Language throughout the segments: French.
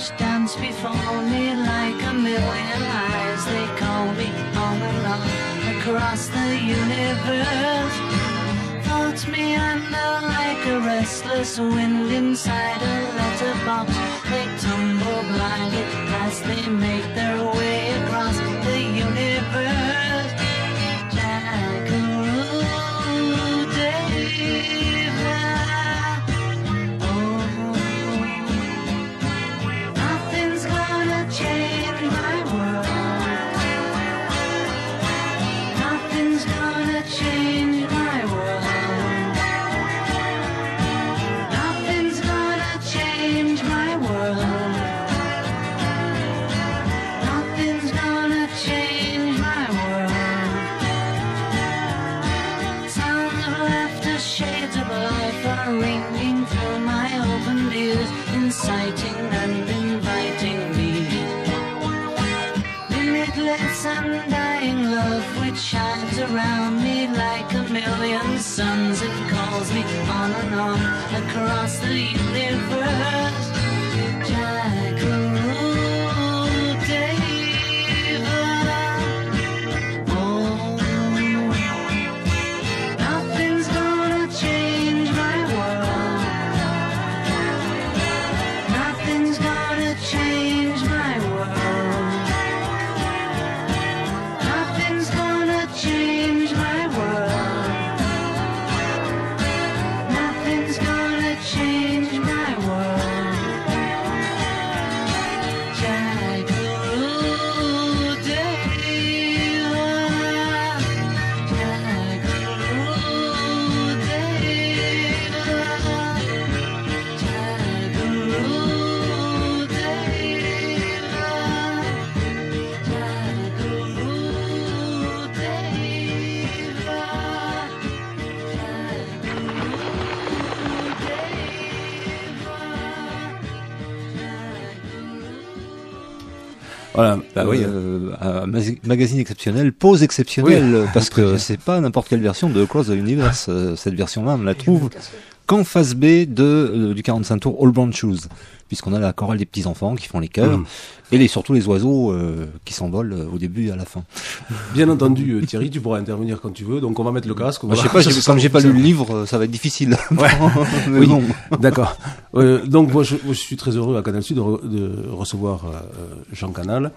which dance before me like a million eyes. They call me on and across the universe. Thoughts meander like a restless wind inside a letterbox. They tumble blindly as they make their way Bah oui, euh, magazine exceptionnel, pause exceptionnelle, Oui. parce que c'est pas n'importe quelle version de Cross the Universe. Euh, Cette version-là, on la trouve qu'en phase B de, euh, du 45 tours All Brown Shoes, puisqu'on a la chorale des petits enfants qui font les chœurs, Mhm. et les, surtout les oiseaux euh, qui s'envolent euh, au début et à la fin. Bien entendu, euh, Thierry, tu pourras intervenir quand tu veux. Donc on va mettre le casque. je sais pas, comme j'ai pas lu le livre, ça va être difficile. Ouais. Mais Oui. D'accord. Euh, donc moi je, moi, je suis très heureux à Canal Sud de, re- de recevoir euh, Jean Canal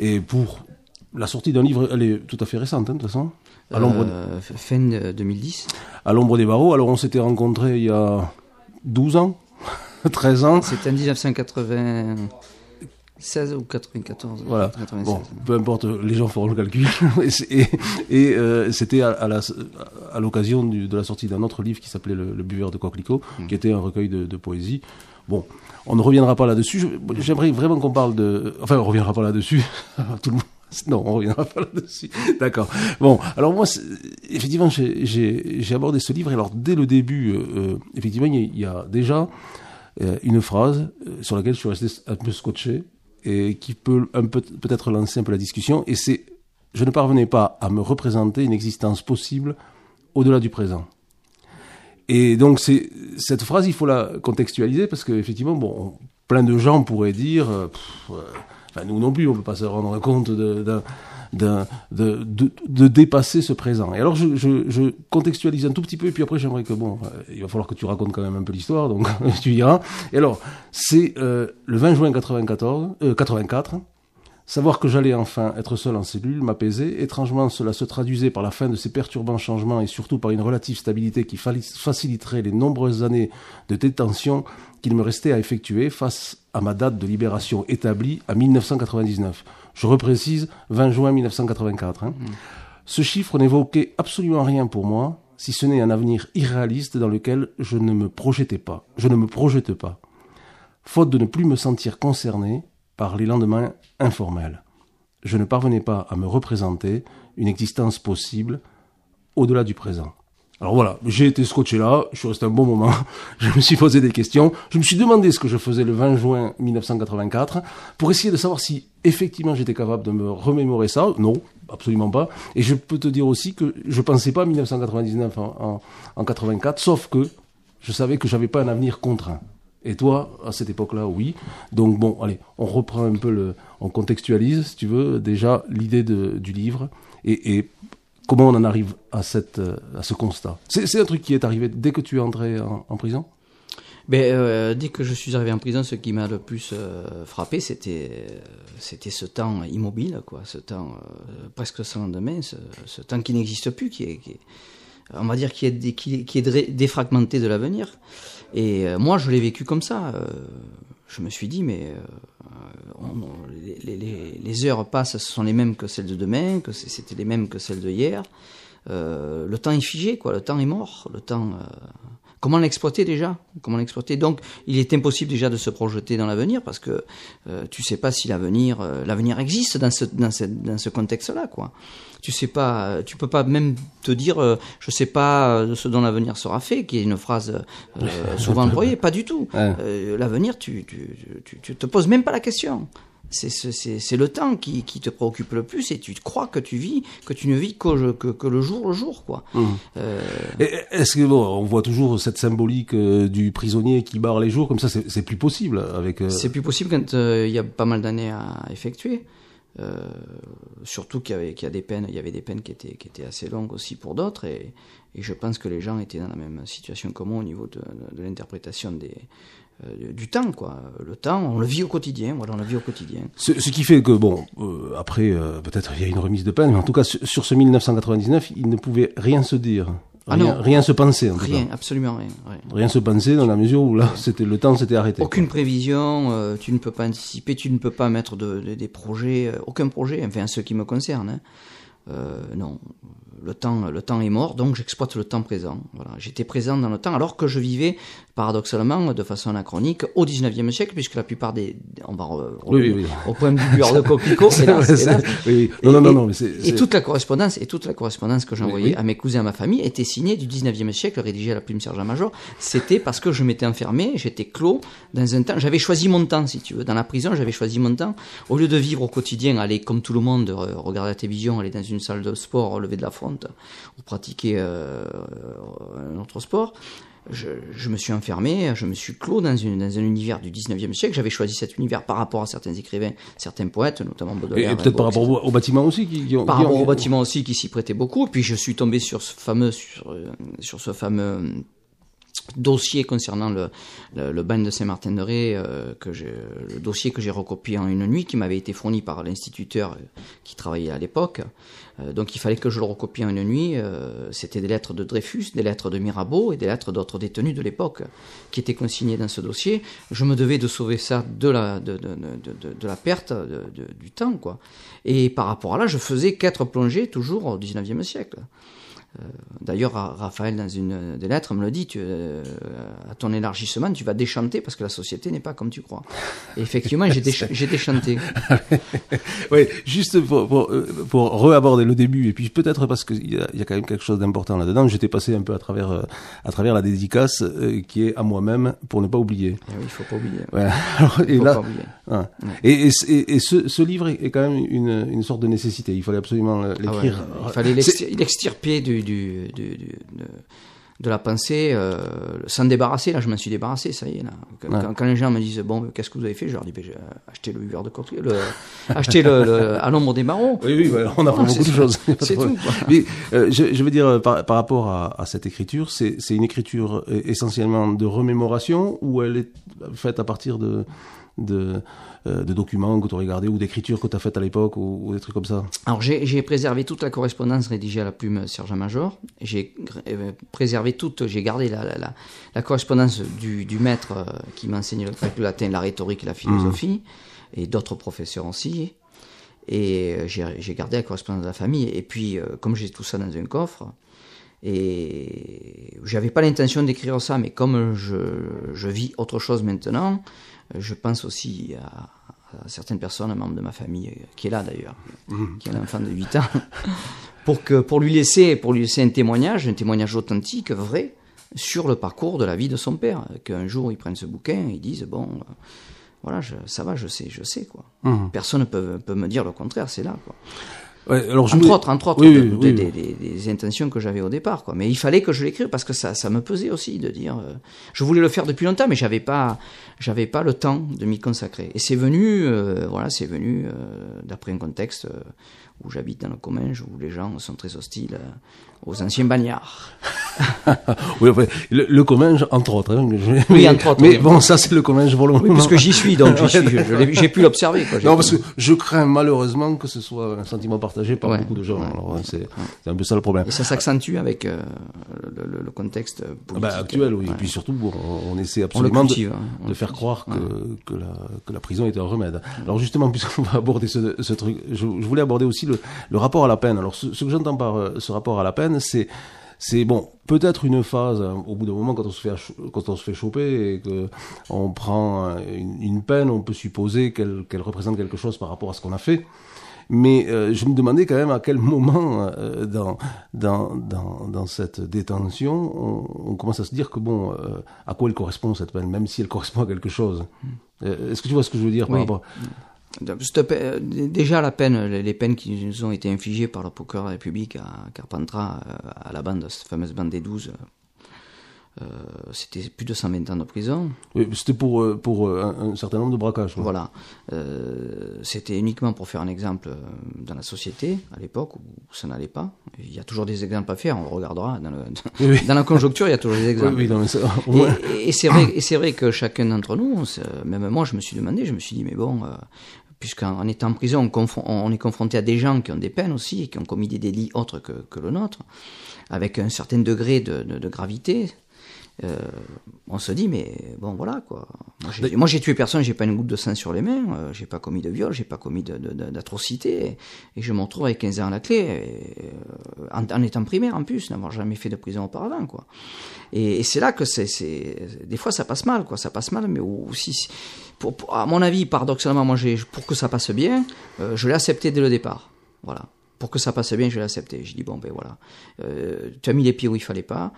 et pour la sortie d'un livre, elle est tout à fait récente hein, de toute façon? À l'ombre, Euh, fin de 2010. à l'ombre des barreaux. Alors on s'était rencontrés il y a 12 ans, 13 ans. C'était en 1996 ou 94. Voilà. 96. Bon, peu importe, les gens feront le calcul. et euh, c'était à, à la- à l'occasion de la sortie d'un autre livre qui s'appelait Le, Le buveur de coquelicot, qui était un recueil de, de poésie. Bon, on ne reviendra pas là-dessus. J'aimerais vraiment qu'on parle de... Enfin, on ne reviendra pas là-dessus. Tout le monde... Non, on reviendra pas là-dessus. D'accord. Bon, alors moi, effectivement, j'ai- abordé ce livre. Et alors, dès le début, euh, euh, effectivement, il y, a- déjà euh, une phrase sur laquelle je suis resté un peu scotché et qui peut peut-être lancer un peu la discussion. Et c'est, je ne parvenais pas à me représenter une existence possible au-delà du présent. Et donc cette phrase, il faut la contextualiser parce que effectivement, bon, on- plein de gens pourraient dire, enfin nous non plus, on peut pas se rendre compte de, d'un- d'un- de, de, de dépasser ce présent. Et alors je, je, je contextualise un tout petit peu et puis après j'aimerais que bon, euh, il va falloir que tu racontes quand même un peu l'histoire, donc tu diras. Et alors c'est euh, le 20 juin 94, euh, 84. Savoir que j'allais enfin être seul en cellule m'apaisait. Étrangement, cela se traduisait par la fin de ces perturbants changements et surtout par une relative stabilité qui faciliterait les nombreuses années de détention qu'il me restait à effectuer face à ma date de libération établie à 1999. Je reprécise 20 juin 1984. hein. Ce chiffre n'évoquait absolument rien pour moi, si ce n'est un avenir irréaliste dans lequel je ne me projetais pas. Je ne me projette pas faute de ne plus me sentir concerné par les lendemains informels. Je ne parvenais pas à me représenter une existence possible au-delà du présent. Alors voilà, j'ai été scotché là, je suis resté un bon moment, je me suis posé des questions, je me suis demandé ce que je faisais le 20 juin 1984 pour essayer de savoir si effectivement j'étais capable de me remémorer ça. Non, absolument pas. Et je peux te dire aussi que je pensais pas à 1999 en, en, en 84, sauf que je savais que j'avais pas un avenir contraint. Et toi, à cette époque-là, oui. Donc bon, allez, on reprend un peu le, on contextualise, si tu veux, déjà l'idée du livre et, et comment on en arrive à cette, euh, à ce constat? C'est un truc qui est arrivé dès que tu es entré en, prison? Ben, euh, dès que je suis arrivé en prison, ce qui m'a le plus euh, frappé, c'était euh, c'était ce temps immobile, quoi, ce temps presque sans lendemain, ce, ce temps qui n'existe plus, qui est, on va dire qui est, qui, est- défragmenté de l'avenir. Et moi, je l'ai vécu comme ça. je me suis dit, mais les, les- heures passent, ce sont les mêmes que celles de demain, que c'était les mêmes que celles de hier. Euh, le temps est figé, quoi. Le temps est mort. Le temps. euh, Comment l'exploiter déjà? Comment l'exploiter? Donc, il est impossible déjà de se projeter dans l'avenir parce que euh, tu sais pas si l'avenir, euh, l'avenir existe dans ce dans dans ce contexte-là, quoi. Tu sais pas, euh, tu peux pas même te dire, euh, je sais pas euh, ce dont l'avenir sera fait, qui est une phrase souvent employée. Pas du tout. Ouais. L'avenir, tu, tu, tu, tu te poses même pas la question. C'est le temps qui, qui te préoccupe le plus et tu crois que tu vis, que tu ne vis que, que, que le jour le jour, quoi. Euh, Et Est-ce que bon, on voit toujours cette symbolique euh, du prisonnier qui barre les jours comme ça C'est plus possible avec. euh, C'est plus possible quand euh, il y a pas mal d'années à effectuer. Euh, surtout qu'il y, y a des peines, il y avait des peines qui étaient, qui étaient assez longues aussi pour d'autres, et, et je pense que les gens étaient dans la même situation que moi au niveau de, de l'interprétation des, euh, du temps, quoi. Le temps, on le vit au quotidien, voilà, on le vit au quotidien. Ce, ce qui fait que, bon, euh, après, euh, peut-être il y a une remise de peine, mais en tout cas, sur, sur ce 1999, il ne pouvait rien se dire. Ah Rien, non. rien se penser, en tout Rien, cas. absolument rien. rien. Rien se penser dans la mesure où là, c'était le temps s'était arrêté. Aucune prévision, euh, tu ne peux pas anticiper, tu ne peux pas mettre de, de- des projets, euh, aucun projet, enfin ce qui me concerne. hein. Euh, non, le temps, le temps est mort, donc j'exploite le temps présent. Voilà, j'étais présent dans le temps, alors que je vivais paradoxalement de façon anachronique au 19e siècle, puisque la plupart des, on va Oui, oui, oui. au point de vue de coquelicot. Et- Non, non, non, et- non, mais c'est. Et c'est- toute la correspondance, et toute la correspondance que j'envoyais à mes cousins, à ma famille, était signée du 19e siècle, rédigée à la plume sergent-major. C'était parce que je m'étais enfermé, j'étais clos dans un temps. J'avais choisi mon temps, si tu veux. Dans la prison, j'avais choisi mon temps. Au lieu de vivre au quotidien, aller comme tout le monde, re- regarder la télévision, aller dans une salle de sport, relever de la fonte, ou pratiquer euh, un autre sport. Je, je me suis enfermé, je me suis clos dans, une, dans un univers du 19e siècle. J'avais choisi cet univers par rapport à certains écrivains, certains poètes, notamment Baudelaire. et peut-être par rapport au, au bâtiment aussi qui, qui ont. par qui rapport ont- au bâtiment aussi qui s'y prêtait beaucoup. Et puis je suis tombé sur ce fameux, sur, euh, sur ce fameux euh, dossier concernant le, le, bagne de Saint-Martin-de-Ré, euh, que le dossier que j'ai recopié en une nuit, qui m'avait été fourni par l'instituteur euh, qui travaillait à l'époque. Euh, donc il fallait que je le recopie en une nuit. Euh, C'était des lettres de Dreyfus, des lettres de Mirabeau et des lettres d'autres détenus de l'époque qui étaient consignées dans ce dossier. Je me devais de sauver ça de la, de, de, de, la perte du temps. quoi. Et par rapport à là, je faisais qu'être plongé toujours au 19e siècle. Euh, D'ailleurs, Ra- Raphaël, dans une des lettres, me le dit, tu, euh, à ton élargissement, tu vas déchanter parce que la société n'est pas comme tu crois. Et effectivement, j'ai déch- j'ai déchanté. Oui, juste pour, pour, euh, pour re-aborder le début, et puis peut-être parce qu'il y a, il y a quand même quelque chose d'important là-dedans, j'étais passé un peu à travers, euh, à travers la dédicace euh, qui est à moi-même pour ne pas oublier. Eh oui, il faut pas oublier. Ouais. Alors, et Faut là, pas oublier. hein. et, et, et- et ce, ce livre est quand même une, une sorte de nécessité. Il fallait absolument Ah ouais, l'écrire. il fallait l'extirper du, du, du- du- de, de la pensée, euh, s'en débarrasser. Là, je m'en suis débarrassé, ça y est. Là. Quand, Ouais. quand- quand les gens me disent bon, qu'est-ce que vous avez fait Je leur dis ben, j'ai acheté le buveur de coquelier, le, acheté le, le- à l'ombre des marrons. Oui, oui, ouais, on apprend beaucoup de choses. C'est tout, quoi. Mais euh, je, je veux dire, euh, par, par rapport à, à cette écriture, c'est une écriture euh, essentiellement de remémoration ou elle est faite à partir de, de, euh, de documents que tu as regardés ou d'écritures que tu as faites à l'époque ou, ou des trucs comme ça Alors j'ai préservé toute la correspondance rédigée à la plume sergent-major. J'ai euh, préservé toute, j'ai gardé la, la, la, la correspondance du, du maître euh, qui m'enseignait le grec, le latin, la rhétorique et la philosophie, et d'autres professeurs aussi. Et euh, j'ai gardé la correspondance de la famille. Et puis, euh, comme j'ai tout ça dans un coffre, et j'avais pas l'intention d'écrire ça, mais comme je, je vis autre chose maintenant, euh, je pense aussi à certaines personnes, un membre de ma famille, euh, qui est là d'ailleurs, qui a un enfant de 8 ans, pour, que, pour, lui laisser, pour lui laisser un témoignage, un témoignage authentique, vrai, sur le parcours de la vie de son père. Qu'un jour, ils prennent ce bouquin et ils disent, bon, euh, voilà, je- ça va, je sais, je sais, quoi. Mhm. Personne ne peut, peut me dire le contraire, c'est là, quoi. Ouais, alors je entre voulais- autres, entre autres, Oui, de- oui, de- oui, des, intentions que j'avais au départ, quoi. Mais il fallait que je l'écrive parce que ça, ça me pesait aussi de dire. euh, je voulais le faire depuis longtemps, mais j'avais pas, j'avais pas le temps de m'y consacrer. Et c'est venu, euh, voilà, c'est venu euh, d'après un contexte où j'habite dans le Comminges, où les gens sont très hostiles aux anciens bagnards. Oui, enfin, le, le Comminges, entre autres. hein, je- Oui, mais, entre autres, Mais oui. bon, ça, c'est le Comminges pour le moment. Oui, parce que j'y suis, donc j'ai pu l'observer. Non, parce que je crains malheureusement que ce soit un sentiment partagé par Ouais, beaucoup de gens. ouais, ouais, c'est un peu ça le problème. Et ça s'accentue avec euh, le, le- le contexte Ah politique. bah, actuel, oui. Et puis surtout, bon, on, essaie On absolument de, hein. De faire croire que, que, la, que la prison était un remède. Alors justement, puisqu'on va aborder ce, ce truc, je, je voulais aborder aussi le, le rapport à la peine. Alors ce, ce que j'entends par euh, ce rapport à la peine, c'est c'est bon, peut-être une phase hein, au bout d'un moment quand on se fait quand on se fait choper et que on prend une, une peine, on peut supposer qu'elle qu'elle représente quelque chose par rapport à ce qu'on a fait. Mais euh, je me demandais quand même à quel moment euh, dans, dans, dans, dans cette détention on, on commence à se dire que bon, euh, à quoi elle correspond cette peine, même si elle correspond à quelque chose. Est-ce que tu vois ce que je veux dire par rapport Euh, Déjà, la peine, les peines qui nous ont été infligées par le procureur de la République à Carpentras, euh, à la bande, cette fameuse bande des 12, euh, c'était plus de 120 ans de prison. Oui, C'était pour, pour un, un certain nombre de braquages. Voilà. Euh, c'était uniquement pour faire un exemple dans la société, à l'époque, où ça n'allait pas. Il y a toujours des exemples à faire, on regardera. Dans, le- Oui, oui. dans la conjoncture, il y a toujours des exemples. oui, non, mais ça, au Et, c'est vrai, que chacun d'entre nous, même moi, je me suis demandé, je me suis dit, mais bon, puisqu'en en étant en prison, on, est confronté à des gens qui ont des peines aussi, et qui ont commis des délits autres que, le nôtre, avec un certain degré de, de- de gravité. Euh, on se dit, mais bon, voilà quoi. Moi, j'ai- tué personne, j'ai pas une goutte de sang sur les mains, euh, j'ai pas commis de viol, j'ai pas commis d'atrocité, et, je me retrouve avec 15 ans à la clé, et, euh, en, en étant primaire en plus, n'avoir jamais fait de prison auparavant, quoi. Et, et c'est là que c'est, des fois ça passe mal, quoi. Ça passe mal, mais aussi, pour, pour- à mon avis, paradoxalement, moi, j'ai, pour que ça passe bien, je l'ai accepté dès le départ. Voilà. Pour que ça passe bien, je l'ai accepté. J'ai dit bon, ben voilà, tu as mis les pieds où il fallait pas,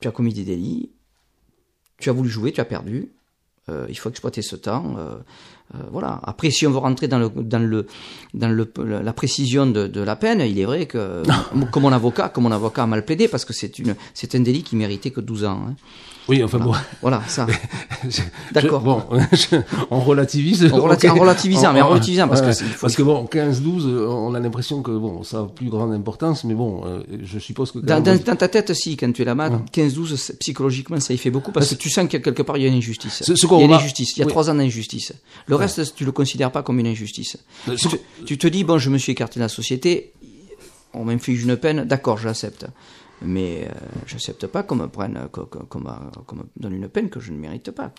tu as commis des délits, tu as voulu jouer, tu as perdu. Euh, il faut exploiter ce temps. euh, euh, voilà. Après, si on veut rentrer dans le dans le dans le la précision de, de la peine, il est vrai que comme mon avocat, comme mon avocat a mal plaidé, parce que c'est une c'est un délit qui méritait que 12 ans. hein. Oui, enfin bon. Voilà, ça. D'accord. Bon, je- on relativise. En relati- ok. en relativisant, mais en relativisant, parce que ouais, parce bon, 15-12, euh, on a l'impression que bon, ça a plus grande importance, mais bon, euh, je suppose que. Dans, même- dans- dans ta tête, si, quand tu es là-bas, 15-12, c'est- psychologiquement, ça y fait beaucoup parce que tu sens que quelque part, il y a une injustice. Ce- ce qu'on il y a une injustice. Il y a oui. trois ans d'injustice. Le reste, tu le considères pas comme une injustice. Euh, Tu tu te dis, bon, je me suis écarté de la société, on m'inflige une peine, d'accord, j'accepte. Mais euh, j'accepte pas qu'on me prenne, qu'on qu'on- me- me donne une peine que je ne mérite pas.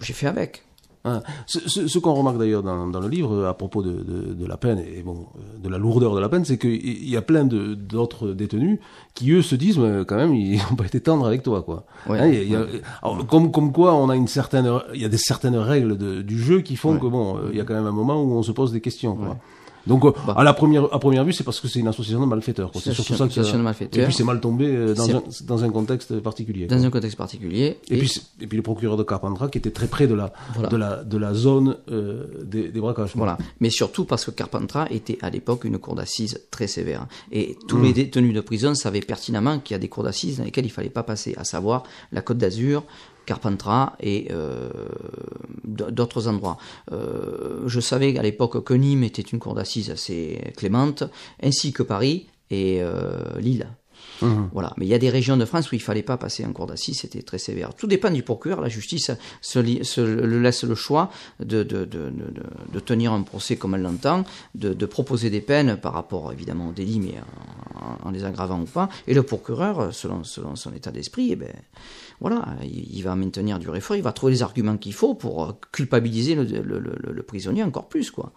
J'ai fait avec. Hein. Ce, ce- ce qu'on remarque d'ailleurs dans, dans le livre euh, à propos de, de, de la peine et bon euh, de la lourdeur de la peine, c'est qu'il y a plein d'autres détenus qui eux se disent mais quand même ils n'ont pas été tendres avec toi quoi. Ouais. Hein, y a- alors, comme comme quoi on a une certaine il y a des certaines règles de- du jeu qui font que bon euh, il y a quand même un moment où on se pose des questions quoi. Donc euh, Bah. à la première à première vue c'est parce que c'est une association de malfaiteurs. quoi. C'est surtout ça que association de malfaiteurs. Et puis c'est mal tombé euh, dans un, dans un contexte particulier. Dans quoi. un contexte particulier. Et, puis, et puis le procureur de Carpentras qui était très près de la, Voilà. de la, de la zone euh, des, des braquages. Voilà. Mais surtout parce que Carpentras était à l'époque une cour d'assises très sévère. Et tous les détenus de prison savaient pertinemment qu'il y a des cours d'assises dans lesquelles il fallait pas passer, à savoir la Côte d'Azur, Carpentras et euh, d'autres endroits. Euh, je savais à l'époque que Nîmes était une cour d'assises assez clémente, ainsi que Paris et euh, Lille. Voilà. Mais il y a des régions de France où il fallait pas passer en cour d'assises, c'était très sévère. Tout dépend du procureur. La justice se, li- se le laisse le choix de, de, de, de, tenir un procès comme elle l'entend, de, proposer des peines par rapport évidemment au délit, mais en, en les aggravant ou pas. Et le procureur, selon, selon son état d'esprit, eh ben, voilà, il, va maintenir du effort, il va trouver les arguments qu'il faut pour euh, culpabiliser le, prisonnier encore plus, quoi.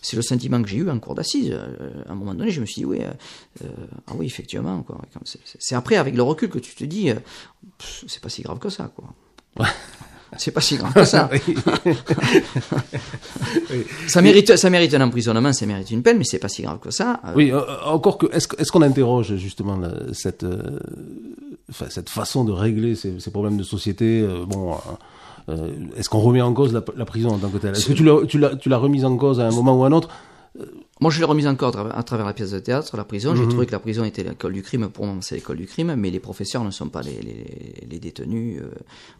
C'est le sentiment que j'ai eu en cour d'assises. Euh, À un moment donné, je me suis dit, oui, euh, ah oui, effectivement, c'est- après, avec le recul, que tu te dis, c'est pas si grave que ça, quoi. C'est pas si grave que ça. ça mérite, ça mérite un emprisonnement, ça mérite une peine, mais c'est pas si grave que ça. Euh, Oui, euh, encore que, est-ce, qu'on interroge justement cette, euh, cette façon de régler ces, ces problèmes de société euh, Bon, euh, euh, est-ce qu'on remet en cause la, la prison en tant que telle? Est-ce que tu l'as, tu l'as, tu l'as remise en cause à un moment ou à un autre? Moi, je l'ai remise encore à travers, la pièce de théâtre, la prison. Mhm. J'ai trouvé que la prison était l'école du crime. Pour moi, c'est l'école du crime, mais les professeurs ne sont pas les, les, les détenus euh,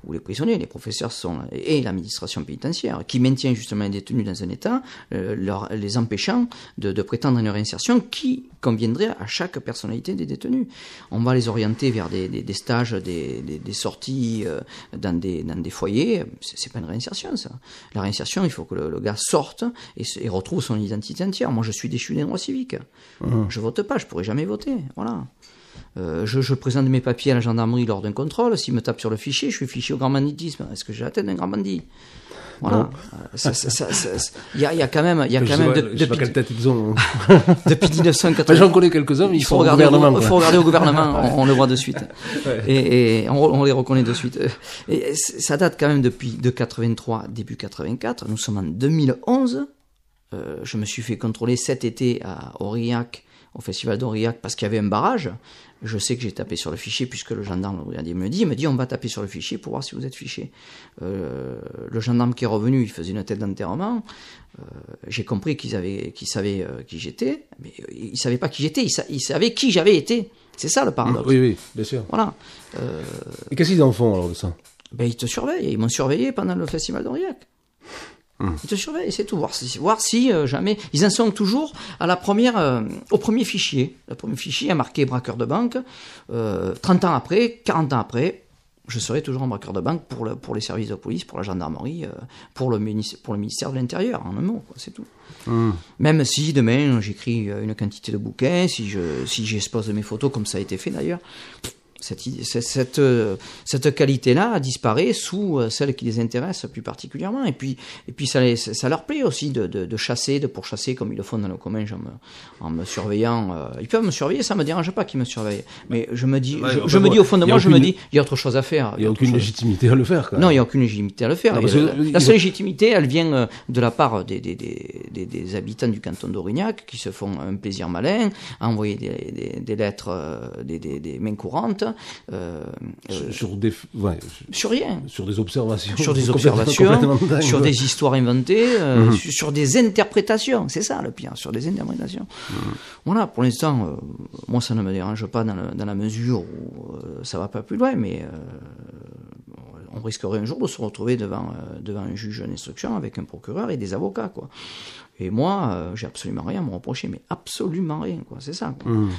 ou les prisonniers. Les professeurs sont et l'administration pénitentiaire qui maintient justement les détenus dans un état, euh, leur, les empêchant de, de prétendre une réinsertion qui conviendrait à chaque personnalité des détenus. On va les orienter vers des, des, des stages, des, sorties euh, dans, des, dans des foyers. C'est pas une réinsertion, ça. La réinsertion, il faut que le, le gars sorte et, et retrouve son identité entière. Moi, je suis déchu des droits civiques. Je vote pas, je pourrais jamais voter. Voilà. Euh, je, je présente mes papiers à la gendarmerie lors d'un contrôle. S'ils me tapent sur le fichier, je suis fiché au grand banditisme. Est-ce que j'ai la tête d'un grand bandit? Voilà. Euh, Il y, a, il y a quand même, y a Je quand même de- je depuis, quelle tête ils ont. depuis Enfin, 1980. J'en connais quelques-uns, mais ils faut sont regarder, au, gouvernement. il faut regarder au gouvernement, on, on le voit de suite. Et, et on, on les reconnaît de suite. Et ça date quand même depuis de 83, début 84. Nous sommes en 2011. Euh, je me suis fait contrôler cet été à Aurillac, au festival d'Aurillac, parce qu'il y avait un barrage. Je sais que j'ai tapé sur le fichier puisque le gendarme il me dit. Il me dit on va taper sur le fichier pour voir si vous êtes fiché. Euh, le gendarme qui est revenu, il faisait une tête d'enterrement. Euh, j'ai compris qu'ils avaient, qu'ils savaient qui j'étais, mais ils savaient pas qui j'étais. Ils, sa- ils savaient qui j'avais été. C'est ça le paradoxe. Oui, oui, bien sûr. Voilà. Et qu'est-ce qu'ils en font alors de ça? Ben, ils te surveillent. Ils m'ont surveillé pendant le festival d'Aurillac. Ils te surveillent, c'est tout. Voir si, voir si euh, jamais. Ils en sont toujours à la première, euh, au premier fichier. Le premier fichier a marqué braqueur de banque. Euh, 30 ans après, 40 ans après, je serai toujours un braqueur de banque pour, le, pour les services de police, pour la gendarmerie, euh, pour, le ministère, pour le ministère de l'Intérieur, en un mot, quoi, c'est tout. Même si demain j'écris une quantité de bouquins, si je si j'expose mes photos comme ça a été fait d'ailleurs, cette, idée- cette, cette, euh, cette qualité-là disparaît sous euh, celle qui les intéresse plus particulièrement. Et puis, et puis ça, les- ça leur plaît aussi de, de, de chasser, de pourchasser comme ils le font dans le commun en me, en me surveillant. euh, ils peuvent me surveiller, ça me dérange pas qu'ils me surveillent. Mais je me dis, Ouais, je, me dis au fond de moi, je me dis, il y a autre chose à faire. Il n'y a aucune chose. légitimité à le faire. Non, il n'y a aucune légitimité à le faire. Non, la seule légitimité, elle vient de la part des, des, des, des, des habitants du canton d'Aurignac qui se font un plaisir malin à envoyer des, lettres, des mains courantes, euh, euh, Sur- sur des, ouais, sur rien. sur des observations. Sur des complètement- observations, complètement dingues, sur ouais. des histoires inventées, euh, Mhm. sur, sur des interprétations. C'est ça le pire, sur des interprétations. Mhm. Voilà, pour l'instant, euh, moi ça ne me dérange pas dans, le- dans la mesure où ça va pas plus loin, mais on risquerait un jour de se retrouver devant, devant un juge d'instruction avec un procureur et des avocats, quoi. Et moi, j'ai absolument rien à me reprocher, mais absolument rien, quoi. C'est ça. quoi. Mhm.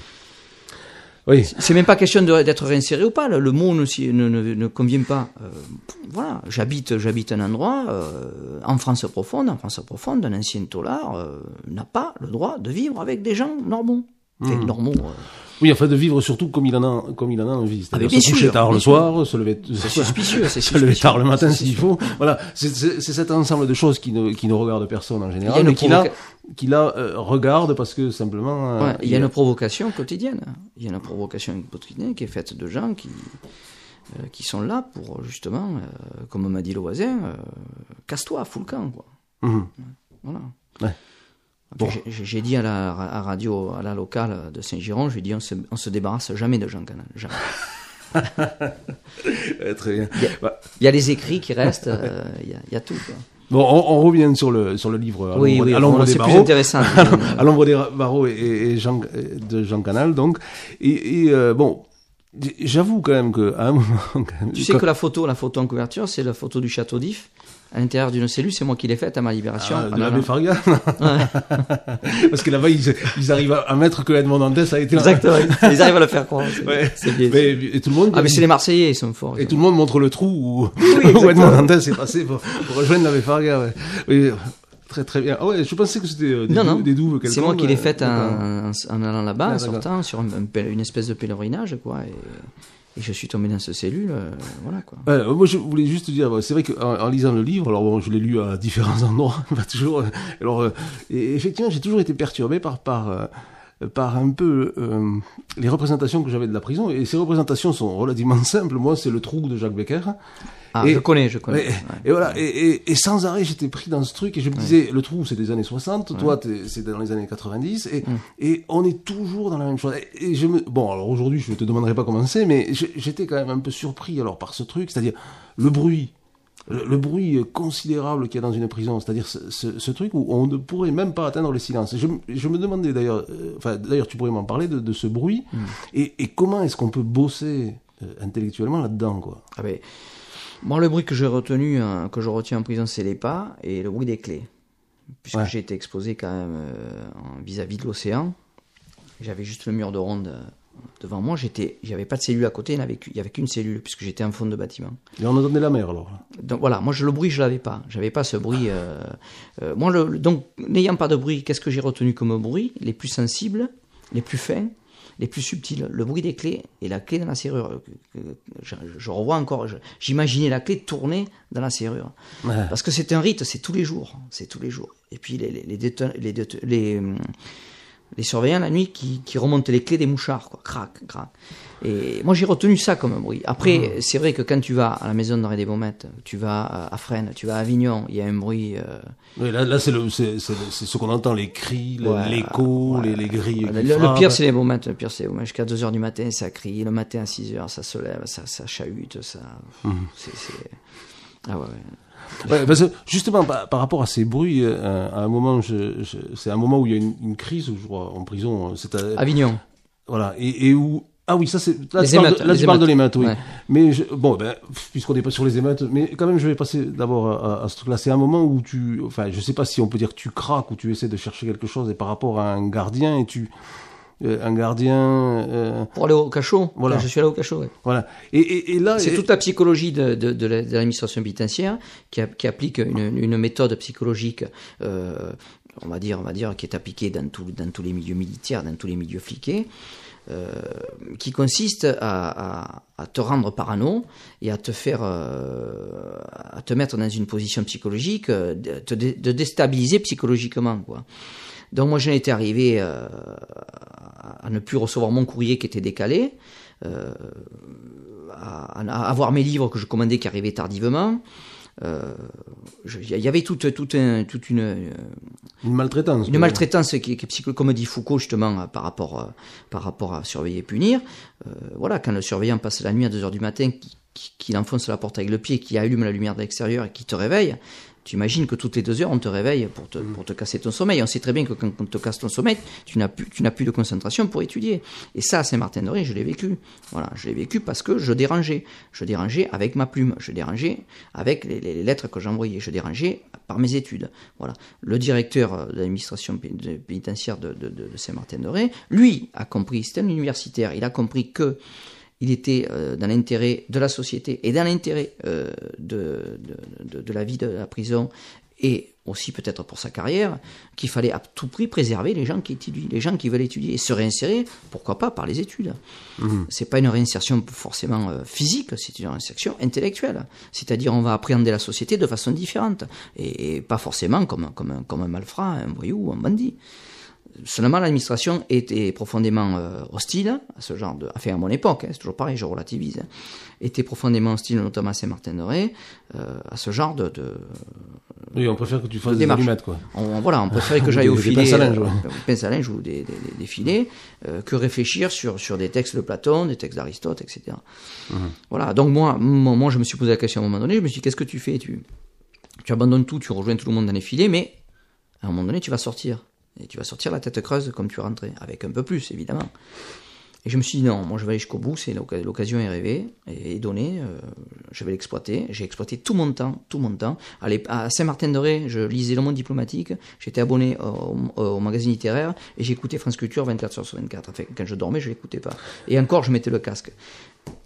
Oui, C'est même pas question d'être réinséré ou pas. Le, mot ne, ne, ne, ne convient pas. Euh, voilà, j'habite, j'habite un endroit euh, en France profonde. En France profonde, un ancien tolard euh, n'a pas le droit de vivre avec des gens normaux. Enfin, Mhm. normaux. Oui, enfin de vivre surtout comme il en a, comme il en a envie. C'est-à-dire Ah, se coucher tard le soir, se lever, suspicieux, se lever tard le matin s'il faut. Voilà, c'est cet ensemble de choses qui ne, qui ne regardent personne en général, mais qui là, qui là euh, regarde parce que simplement. euh, Ouais, il y a une provocation quotidienne. Il y a une provocation quotidienne qui est faite de gens qui, euh, qui sont là pour justement, euh, comme m'a dit le voisin, euh, casse-toi, fous le camp. Quoi. Mhm. Voilà. Ouais. Bon. j'ai- dit à la à radio, à la locale de Saint-Giron, je lui ai dit on se, on se débarrasse jamais de Jean Canal. Jamais. Euh, très bien. Bah, Il y a les écrits qui restent, euh, il y, a, il y a tout. Quoi. bon, on, on revient sur le sur le livre. à Oui, l'ombre- oui, à l'ombre bon, des c'est plus barreaux. intéressant. à l'ombre des barreaux et, et- et Jean, de Jean Canal, donc. Et, et, euh, bon, j'avoue quand même que à un moment, quand même, tu sais quand- que la photo, la photo en couverture, c'est la photo du château d'If. À l'intérieur d'une cellule, c'est moi qui l'ai faite à ma libération. Ah, de En l'abbé allant- Farga Ouais. Parce que là-bas, ils, ils arrivent à, mettre que Edmond Dantès a été. Exactement, ils arrivent à le faire croire. Ouais. bien. Mais, et tout le monde, Ah, mais c'est les Marseillais, ils sont forts. et tout le monde montre le trou où, où Edmond Dantès est passé pour, pour rejoindre l'abbé Farga. Ouais. Oui, très très bien. Ah ouais, je pensais que c'était euh, des, Non, non. douves- des douves. C'est moi qui l'ai faite D'accord. en, allant là-bas, Ah, en sortant sur un- un pèle- une espèce de pèlerinage, quoi. Et, et je suis tombé dans cette cellule, euh, voilà, quoi. Ouais, moi, je voulais juste dire, c'est vrai qu'en en lisant le livre, alors bon, je l'ai lu à différents endroits, pas toujours. euh, Alors, euh, et effectivement, j'ai toujours été perturbé par par euh, par un peu euh, les représentations que j'avais de la prison. Et ces représentations sont relativement simples. Moi, c'est le trou de Jacques Becker. Ah, Et- je connais, je connais. Ouais. Et voilà, et, sans arrêt, j'étais pris dans ce truc, et je me disais, le trou, c'est des années 60, toi, t'es- c'est dans les années 90, et, Mm. et on est toujours dans la même chose. Et, je me, bon, alors aujourd'hui, je te demanderai pas comment c'est, mais j'étais quand même un peu surpris, alors, par ce truc, c'est-à-dire, le bruit. le, le bruit considérable qu'il y a dans une prison, c'est-à-dire ce, ce- ce truc où on ne pourrait même pas atteindre le silence. Je, me demandais d'ailleurs, euh, enfin d'ailleurs tu pourrais m'en parler de, de ce bruit et, et comment est-ce qu'on peut bosser euh, intellectuellement là-dedans quoi? Ah ben, moi, le bruit que j'ai retenu, hein, que je retiens en prison, c'est les pas et le bruit des clés. Puisque Ouais. j'ai été exposé quand même euh, vis-à-vis de l'océan. J'avais juste le mur de ronde euh, devant moi. J'étais, j'avais pas de cellule à côté, il n'y avait qu'une cellule puisque j'étais en fond de bâtiment. Et on a donné la mer alors. Donc voilà, moi je, le bruit je l'avais pas, j'avais pas ce bruit. euh, euh, moi le- donc n'ayant pas de bruit, qu'est-ce que j'ai retenu comme bruit? Les plus sensibles, les plus fins, les plus subtils. Le bruit des clés et la clé dans la serrure. Je, je revois encore, j'imaginais la clé tourner dans la serrure. Ouais. Parce que c'est un rite, c'est tous les jours, c'est tous les jours. Et puis les les les, déten- les, déte- les, hum, les surveillants la nuit qui, qui remontent les clés des mouchards, quoi, crac, crac. Et moi j'ai retenu ça comme un bruit. Après, c'est vrai que quand tu vas à la maison d'arrêt des Baumettes, tu vas à Fresnes, tu vas à Avignon, il y a un bruit. euh, Oui, là, là c'est ce qu'on entend, les cris, Ouais, l'écho, ouais. les, les grilles. le, pire c'est les Baumettes, le pire c'est. Jusqu'à 2h du matin, ça crie. Le matin à 6h, ça se lève, ça, ça chahute, ça. c'est- c'est- Ah ouais, ouais. Ouais, parce que justement, par, par rapport à ces bruits, euh, à un moment, je, je- c'est un moment où il y a une, une crise, je crois, en prison. euh, C'est à- Avignon. voilà, et, et où ah oui, ça c'est là Les tu parles émeutes, là, les tu parles de l'émeute, oui. Ouais. Mais je, bon, ben, puisqu'on n'est pas sur les émeutes, mais quand même, je vais passer d'abord à, à ce truc-là. C'est un moment où tu, enfin, je sais pas si on peut dire que tu craques ou tu essaies de chercher quelque chose et par rapport à un gardien et tu, un gardien, euh, Pour aller au cachot, Voilà. je suis allé au cachot. ouais. voilà. Et, et, et là, C'est et- toute la psychologie de, de, de la- de l'administration pénitentiaire qui, a- qui applique une, une méthode psychologique, euh, on va dire, on va dire, qui est appliquée dans, tout- dans tous les milieux militaires, dans tous les milieux fliqués, euh, qui consiste à, à- à te rendre parano et à te faire, euh, à te mettre dans une position psychologique, euh, de, déstabiliser psychologiquement, quoi. Donc moi j'en étais arrivé euh, à ne plus recevoir mon courrier qui était décalé, euh, à, à avoir mes livres que je commandais qui arrivaient tardivement. Euh, Il y avait toute, toute, un- toute une, une maltraitance. une maltraitance qui, qui comme dit Foucault justement par rapport, par rapport à surveiller et punir. Voilà, quand le surveillant passe la nuit à 2h du matin, qui- qui- qu'il enfonce la porte avec le pied, qui allume la lumière de l'extérieur et qui te réveille, tu imagines que toutes les deux heures on te réveille pour te, pour te casser ton sommeil. On sait très bien que quand on te casse ton sommeil, tu n'as plus, tu n'as plus de concentration pour étudier. Et ça, à Saint-Martin-de-Ré, je l'ai vécu. Voilà, je l'ai vécu parce que je dérangeais. Je dérangeais avec ma plume. Je dérangeais avec les, les lettres que j'envoyais. Je dérangeais par mes études. Voilà. Le directeur de l'administration pénitentiaire de, de- de- de Saint-Martin-de-Ré, lui, a compris, c'était un universitaire, il a compris que il était euh, dans l'intérêt de la société et dans l'intérêt euh, de, de, de- de la vie de la prison et aussi peut-être pour sa carrière, qu'il fallait à tout prix préserver les gens qui étudient, les gens qui veulent étudier et se réinsérer, pourquoi pas, par les études. C'est pas une réinsertion forcément euh, physique, c'est une réinsertion intellectuelle. C'est-à-dire on va appréhender la société de façon différente et, et pas forcément comme, comme, un, comme un malfrat, un voyou ou un bandit. Seulement, l'administration était profondément euh, hostile à ce genre de. Enfin, à mon époque, hein, c'est toujours pareil, je relativise. hein, était profondément hostile, notamment à Saint-Martin-de-Ré, euh, à ce genre de. de Oui, on préfère que tu fasses des allumettes, quoi. on, voilà, on préférait que j'aille des- au des filet, pinces à linge, euh, ouais. des pinces à linge ou des, des- des- des filets, euh, que réfléchir sur, sur des textes de Platon, des textes d'Aristote, etc. Mhm. Voilà, donc moi, moi, moi, je me suis posé la question à un moment donné, je me suis dit, qu'est-ce que tu fais? Tu, tu abandonnes tout, tu rejoins tout le monde dans les filets, mais à un moment donné, tu vas sortir. Et tu vas sortir la tête creuse comme tu es rentré, avec un peu plus, évidemment. Et je me suis dit, non, moi je vais aller jusqu'au bout, c'est l'oc- l'occasion est rêvée, et donnée, euh, je vais l'exploiter. J'ai exploité tout mon temps, tout mon temps. À Saint-Martin-de-Ré, je lisais Le Monde diplomatique, j'étais abonné au, magazine littéraire, et j'écoutais France Culture 24 heures sur 24. Enfin, quand je dormais, je l'écoutais pas. Et encore, je mettais le casque.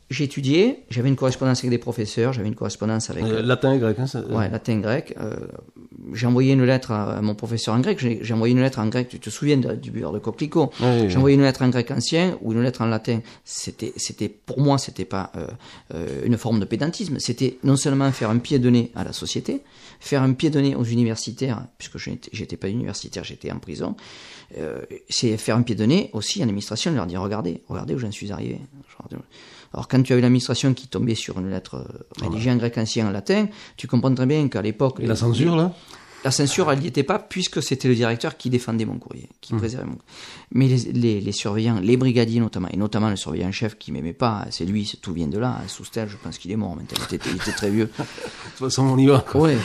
Étudié, j'avais une correspondance avec des professeurs, j'avais une correspondance avec... Euh, latin et grec, hein, ça- Ouais, latin, grec. Euh, j'ai envoyé une lettre à, à mon professeur en grec. J'ai envoyé une lettre en grec. Tu te souviens de- du beurre de coquelicot? Oui, oui, J'ai envoyé une lettre en grec ancien ou une lettre en latin. C'était, c'était pour moi, c'était pas euh, euh, une forme de pédantisme. C'était non seulement faire un pied de nez à la société, faire un pied de nez aux universitaires, puisque je n'étais, pas universitaire, j'étais en prison. Euh, c'est faire un pied de nez aussi à l'administration, leur dire regardez, regardez où j'en suis arrivé. Alors quand tu as eu l'administration qui tombait sur une lettre euh, rédigée en grec ancien en latin, tu comprends très bien qu'à l'époque... Et la censure, là? La censure, elle n'y était pas, puisque c'était le directeur qui défendait mon courrier, qui Mmh. préservait mon Mais les, les, les surveillants, les brigadiers notamment, et notamment le surveillant chef qui m'aimait pas, c'est lui, tout vient de là. Soustel, je pense qu'il est mort maintenant, il était, il était très vieux. De toute façon, on y va. quoi. Ouais.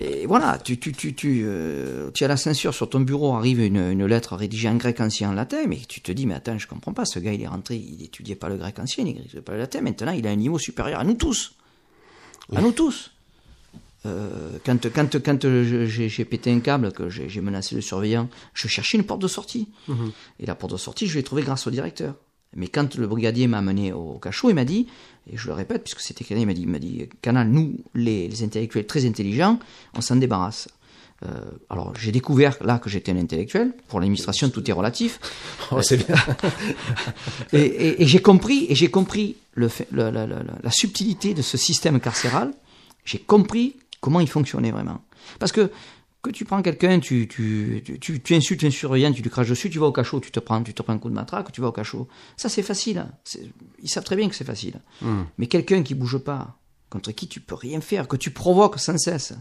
Et voilà, tu, tu, tu, tu, euh, tu as la censure sur ton bureau, arrive une, une lettre rédigée en grec ancien en latin, mais tu te dis, mais attends, je comprends pas, ce gars, il est rentré, il étudiait pas le grec ancien, il étudiait pas le latin, maintenant, il a un niveau supérieur à nous tous. À nous tous. Euh, quand quand, quand j'ai pété un câble, que j'ai menacé le surveillant, je cherchais une porte de sortie. Et la porte de sortie, je l'ai trouvée grâce au directeur. Mais quand le brigadier m'a amené au cachot, il m'a dit, et je le répète puisque c'était écrit, il m'a dit, il m'a dit, Canal, nous, les, les intellectuels très intelligents, on s'en débarrasse. Euh, alors j'ai découvert là que j'étais un intellectuel. Pour l'administration, tout est relatif. Oh, c'est bien. Et, et- et j'ai compris, et j'ai compris le fait- la subtilité de ce système carcéral. J'ai compris comment il fonctionnait vraiment. Parce que que tu prends quelqu'un, tu, tu, tu, tu, insultes un surveillant, tu lui craches dessus, tu vas au cachot, tu te prends, tu te prends un coup de matraque, tu vas au cachot. Ça c'est facile. Ils savent très bien que c'est facile. Mais quelqu'un qui bouge pas, contre qui tu peux rien faire, que tu provoques sans cesse,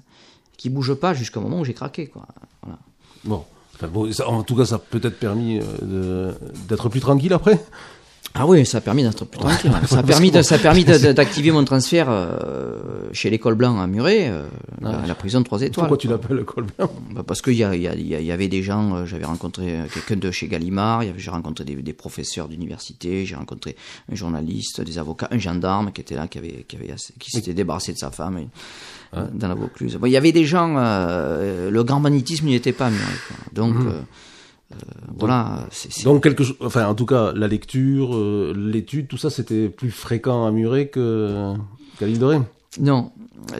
qui bouge pas jusqu'au moment où j'ai craqué, quoi. Voilà. Bon. Enfin, bon, ça- en tout cas, ça a peut-être permis euh, d'être plus tranquille après. Ah oui, ça a permis d'être plus tranquille. Ça a permis, de- ça a permis d'activer mon transfert euh, chez l'école blanc à Muret, euh, la, la prison de trois étoiles. Pourquoi tu l'appelles le col blanc? Bah, Parce qu'il y, a- a- avait des gens, euh, j'avais rencontré euh, quelqu'un de chez Gallimard, j'ai rencontré des, des professeurs d'université, j'ai rencontré un journaliste, des avocats, un gendarme qui était là, qui avait, qui avait, assez- qui s'était débarrassé de sa femme euh, dans la Vaucluse. Bon, il y avait des gens, le grand banditisme n'y était pas à Muret. quoi. Donc, euh, voilà, Donc quelque chose, enfin en tout cas la lecture, euh, l'étude, tout ça c'était plus fréquent à Muret que qu'à l'île de Ré. Non,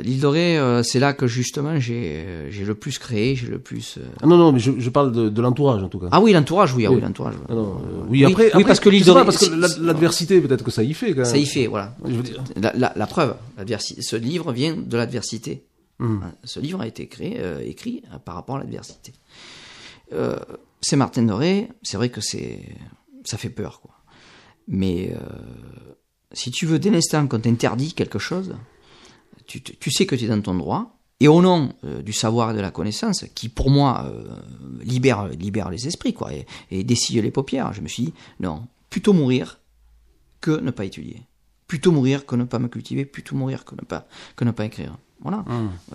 l'île dorée, euh, c'est là que justement j'ai j'ai le plus créé, j'ai le plus. euh, Ah non non mais je, je parle de, de l'entourage en tout cas. Ah oui, l'entourage, oui, ah oui, Oui. l'entourage. Ah Oui, oui, après, oui, après, parce que l'île de Ré, parce l'adversité peut-être que ça y fait quand même. Ça y fait, voilà. Je veux dire, La, la, la preuve, ce livre vient de l'adversité. Hum. Hein, Ce livre a été créé, écrit par rapport à l'adversité. Euh, c'est Martin Doré, c'est vrai que c'est, ça fait peur, quoi. Mais euh, si tu veux, dès l'instant qu'on t'interdit quelque chose, tu, sais que tu es dans ton droit, et au nom euh, du savoir et de la connaissance, qui pour moi euh, libère, les esprits, quoi, et, et dessille les paupières, je me suis dit, non, plutôt mourir que ne pas étudier. Plutôt mourir que ne pas me cultiver, plutôt mourir que ne pas écrire. Voilà.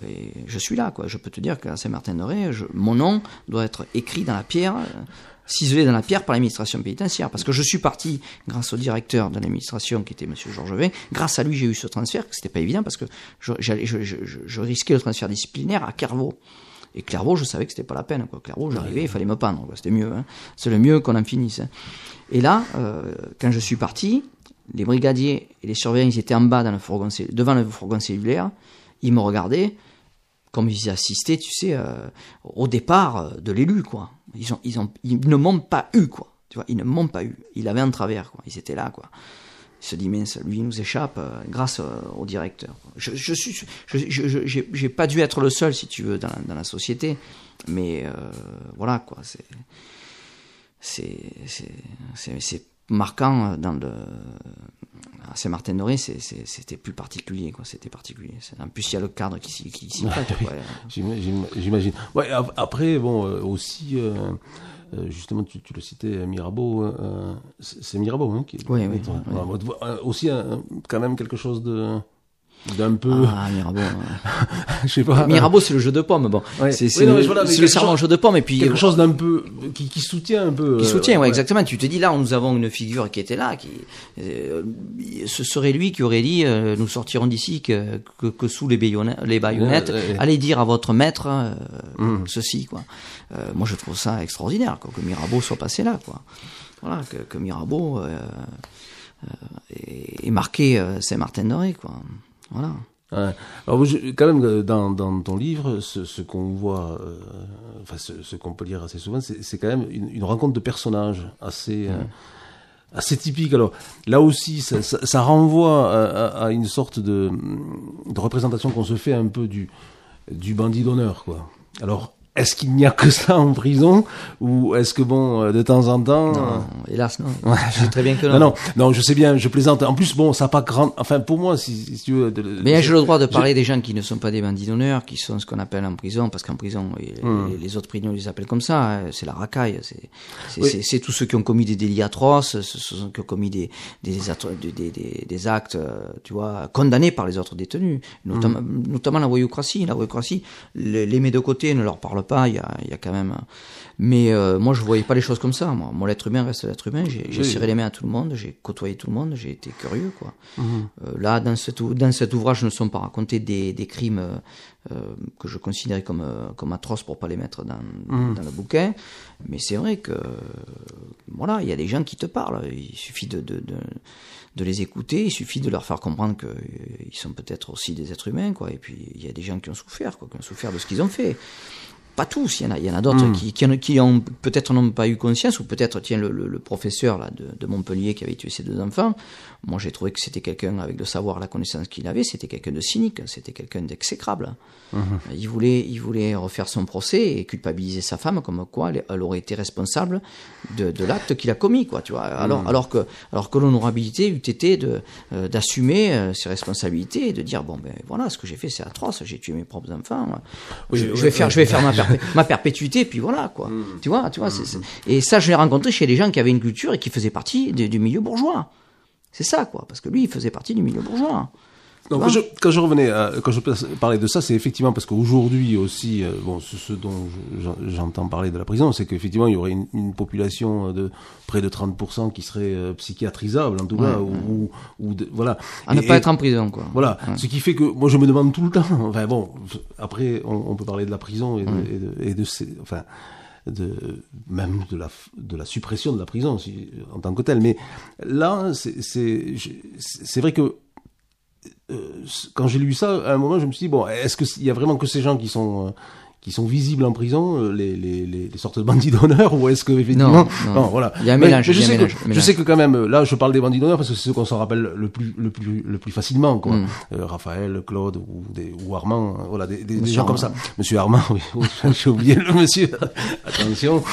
Et je suis là, quoi. Je peux te dire qu'à Saint-Martin-de-Ré, mon nom doit être écrit dans la pierre, euh, ciselé dans la pierre par l'administration pénitentiaire. Parce que je suis parti grâce au directeur de l'administration, qui était Monsieur Georges Vin. Grâce à lui, j'ai eu ce transfert, que c'était pas évident, parce que je, j'allais- je, je- je- je risquais le transfert disciplinaire à Clairvaux. Et Clairvaux, je savais que c'était pas la peine. Quoi. Clairvaux, j'arrivais, il fallait me pendre. C'était mieux. hein. C'est le mieux qu'on en finisse. hein. Et là, euh, quand je suis parti, les brigadiers et les surveillants, ils étaient en bas dans le fourgon, devant le fourgon cellulaire. Ils me regardaient comme ils assistaient, tu sais, euh, au départ euh, de l'élu, quoi. Ils, ont, ils, ont, ils ne m'ont pas eu, quoi. Tu vois, ils ne m'ont pas eu. Ils avaient un travers, quoi. Ils étaient là, quoi. Ils se disent, mince, lui, il nous échappe euh, grâce au directeur. Je, je suis, je, j'ai, pas dû être le seul, si tu veux, dans dans la société. Mais voilà, quoi. C'est, c'est, c'est, c'est marquant dans le. À c'est- c'était plus particulier, quoi. C'était particulier. En plus, il y a le cadre qui s'y, J'imagine. Ouais, ap- après, bon, euh, aussi, euh, euh, justement, tu, tu le citais, Mirabeau, euh, c'est Mirabeau, hein, qui Oui, oui, Ouais, oui. ouais, ouais, euh, aussi, un- quand même, quelque chose de d'un peu, Ah, Mirabeau. je sais pas, Mirabeau, c'est le jeu de pommes, bon. Ouais. C'est, Oui, le, voilà, jeu de pommes, et puis. quelque chose d'un peu qui, qui soutient un peu. Qui euh, soutient, ouais, ouais. exactement. Tu te dis là, nous avons une figure qui était là, qui euh, ce serait lui qui aurait dit euh, nous sortirons d'ici que, que, que sous les baïonnettes, les allez dire à votre maître euh, Mhm. ceci quoi. Euh, moi je trouve ça extraordinaire quoi, que Mirabeau soit passé là quoi. Voilà que, que Mirabeau euh, euh, ait, marqué euh, Saint-Martin-de-Ré quoi. Voilà. Ouais. Alors, je- quand même, euh, dans, dans ton livre, ce, ce qu'on voit, euh, enfin, ce, ce qu'on peut lire assez souvent, c'est quand même une, une rencontre de personnages assez, euh, assez typique. Alors, là aussi, ça, ça, ça renvoie à, à- à une sorte de, de représentation qu'on se fait un peu du, du bandit d'honneur, quoi. Alors, est-ce qu'il n'y a que ça en prison ou est-ce que bon euh, de temps en temps Non, euh, hélas, non. Je sais très bien que non, non, non, je sais bien, je plaisante. En plus, bon, ça n'a pas grand. Enfin, pour moi, si, si tu veux. de- Mais j'ai le droit de je- parler des gens qui ne sont pas des bandits d'honneur, qui sont ce qu'on appelle en prison, parce qu'en prison, Hmm. les, les autres prisons les appellent comme ça, hein, c'est la racaille, c'est c'est Oui. c'est- c'est tous ceux qui ont commis des délits atroces, ce sont ceux qui ont commis des, des, des, des, actes, euh, tu vois, condamnés par les autres détenus, notamment, Hmm. notamment la voyoucratie. La voyoucratie, les, les met de côté, ne leur parle pas, il y a, y a quand même... Mais euh, moi, je voyais pas les choses comme ça. Moi, mon être humain reste l'être humain. J'ai Oui. serré les mains à tout le monde, j'ai côtoyé tout le monde, j'ai été curieux, quoi. Mhm. Euh, là, dans cet, ou- dans cet ouvrage, ne sont pas racontés des, des crimes euh, que je considérais comme, comme atroces pour pas les mettre dans, Mhm. dans le bouquin. Mais c'est vrai que, voilà, il y a des gens qui te parlent. Il suffit de, de, de, de les écouter, il suffit de leur faire comprendre qu'ils sont peut-être aussi des êtres humains, quoi. Et puis, il y a des gens qui ont souffert, quoi, qui ont souffert de ce qu'ils ont fait. Pas tous, il y en a, il y en a d'autres Mm. qui, qui, en- qui ont peut-être n'ont pas eu conscience, ou peut-être, tiens, le, le, le professeur là, de, de Montpellier qui avait tué ses deux enfants, moi j'ai trouvé que c'était quelqu'un avec le savoir, la connaissance qu'il avait, c'était quelqu'un de cynique, c'était quelqu'un d'exécrable. Il, voulait, il voulait refaire son procès et culpabiliser sa femme comme quoi elle, aurait été responsable de, de l'acte qu'il a commis, quoi, tu vois. Alors, alors que, alors que l'honorabilité eût été de, euh, d'assumer euh, ses responsabilités et de dire, bon, ben voilà, ce que j'ai fait c'est atroce, j'ai tué mes propres enfants, Oui, je, oui, je vais oui, faire, je vais faire ma, perpé- ma perpétuité, puis voilà, quoi. Tu vois, tu vois, c'est- et ça, je l'ai rencontré chez des gens qui avaient une culture et qui faisaient partie de- du milieu bourgeois. C'est ça, quoi, parce que lui, il faisait partie du milieu bourgeois. Quand, je, quand je revenais, à- quand je parlais de ça, c'est effectivement parce qu'aujourd'hui aussi, euh, bon, ce, ce dont je- j'en- j'entends parler de la prison, c'est qu'effectivement il y aurait une, une population de près de 30% qui serait euh, psychiatrisable en tout cas, ou, ou, ou de- voilà. À ne pas et- être en prison, quoi. Voilà, ce qui fait que moi je me demande tout le temps. Enfin bon, après on, on peut parler de la prison et de, et de, et de ces- enfin de même de la de la suppression de la prison si, en tant que telle. Mais là, c'est vrai que euh, quand j'ai lu ça, à un moment, je me suis dit bon, est-ce que il y a vraiment que ces gens qui sont euh, qui sont visibles en prison, euh, les, les, les, les sortes de bandits d'honneur, ou est-ce que effectivement, Non, non. voilà. Il y a un mélange, mais je sais mélange, que, je sais que quand même, là, je parle des bandits d'honneur parce que c'est ceux qu'on s'en rappelle le plus, le plus, le plus facilement, quoi. Mm. Euh, Raphaël, Claude ou, des, ou Armand, euh, voilà, des, des, des Monsieur gens comme ça. Monsieur Armand, oui, j'ai oublié le monsieur. Attention.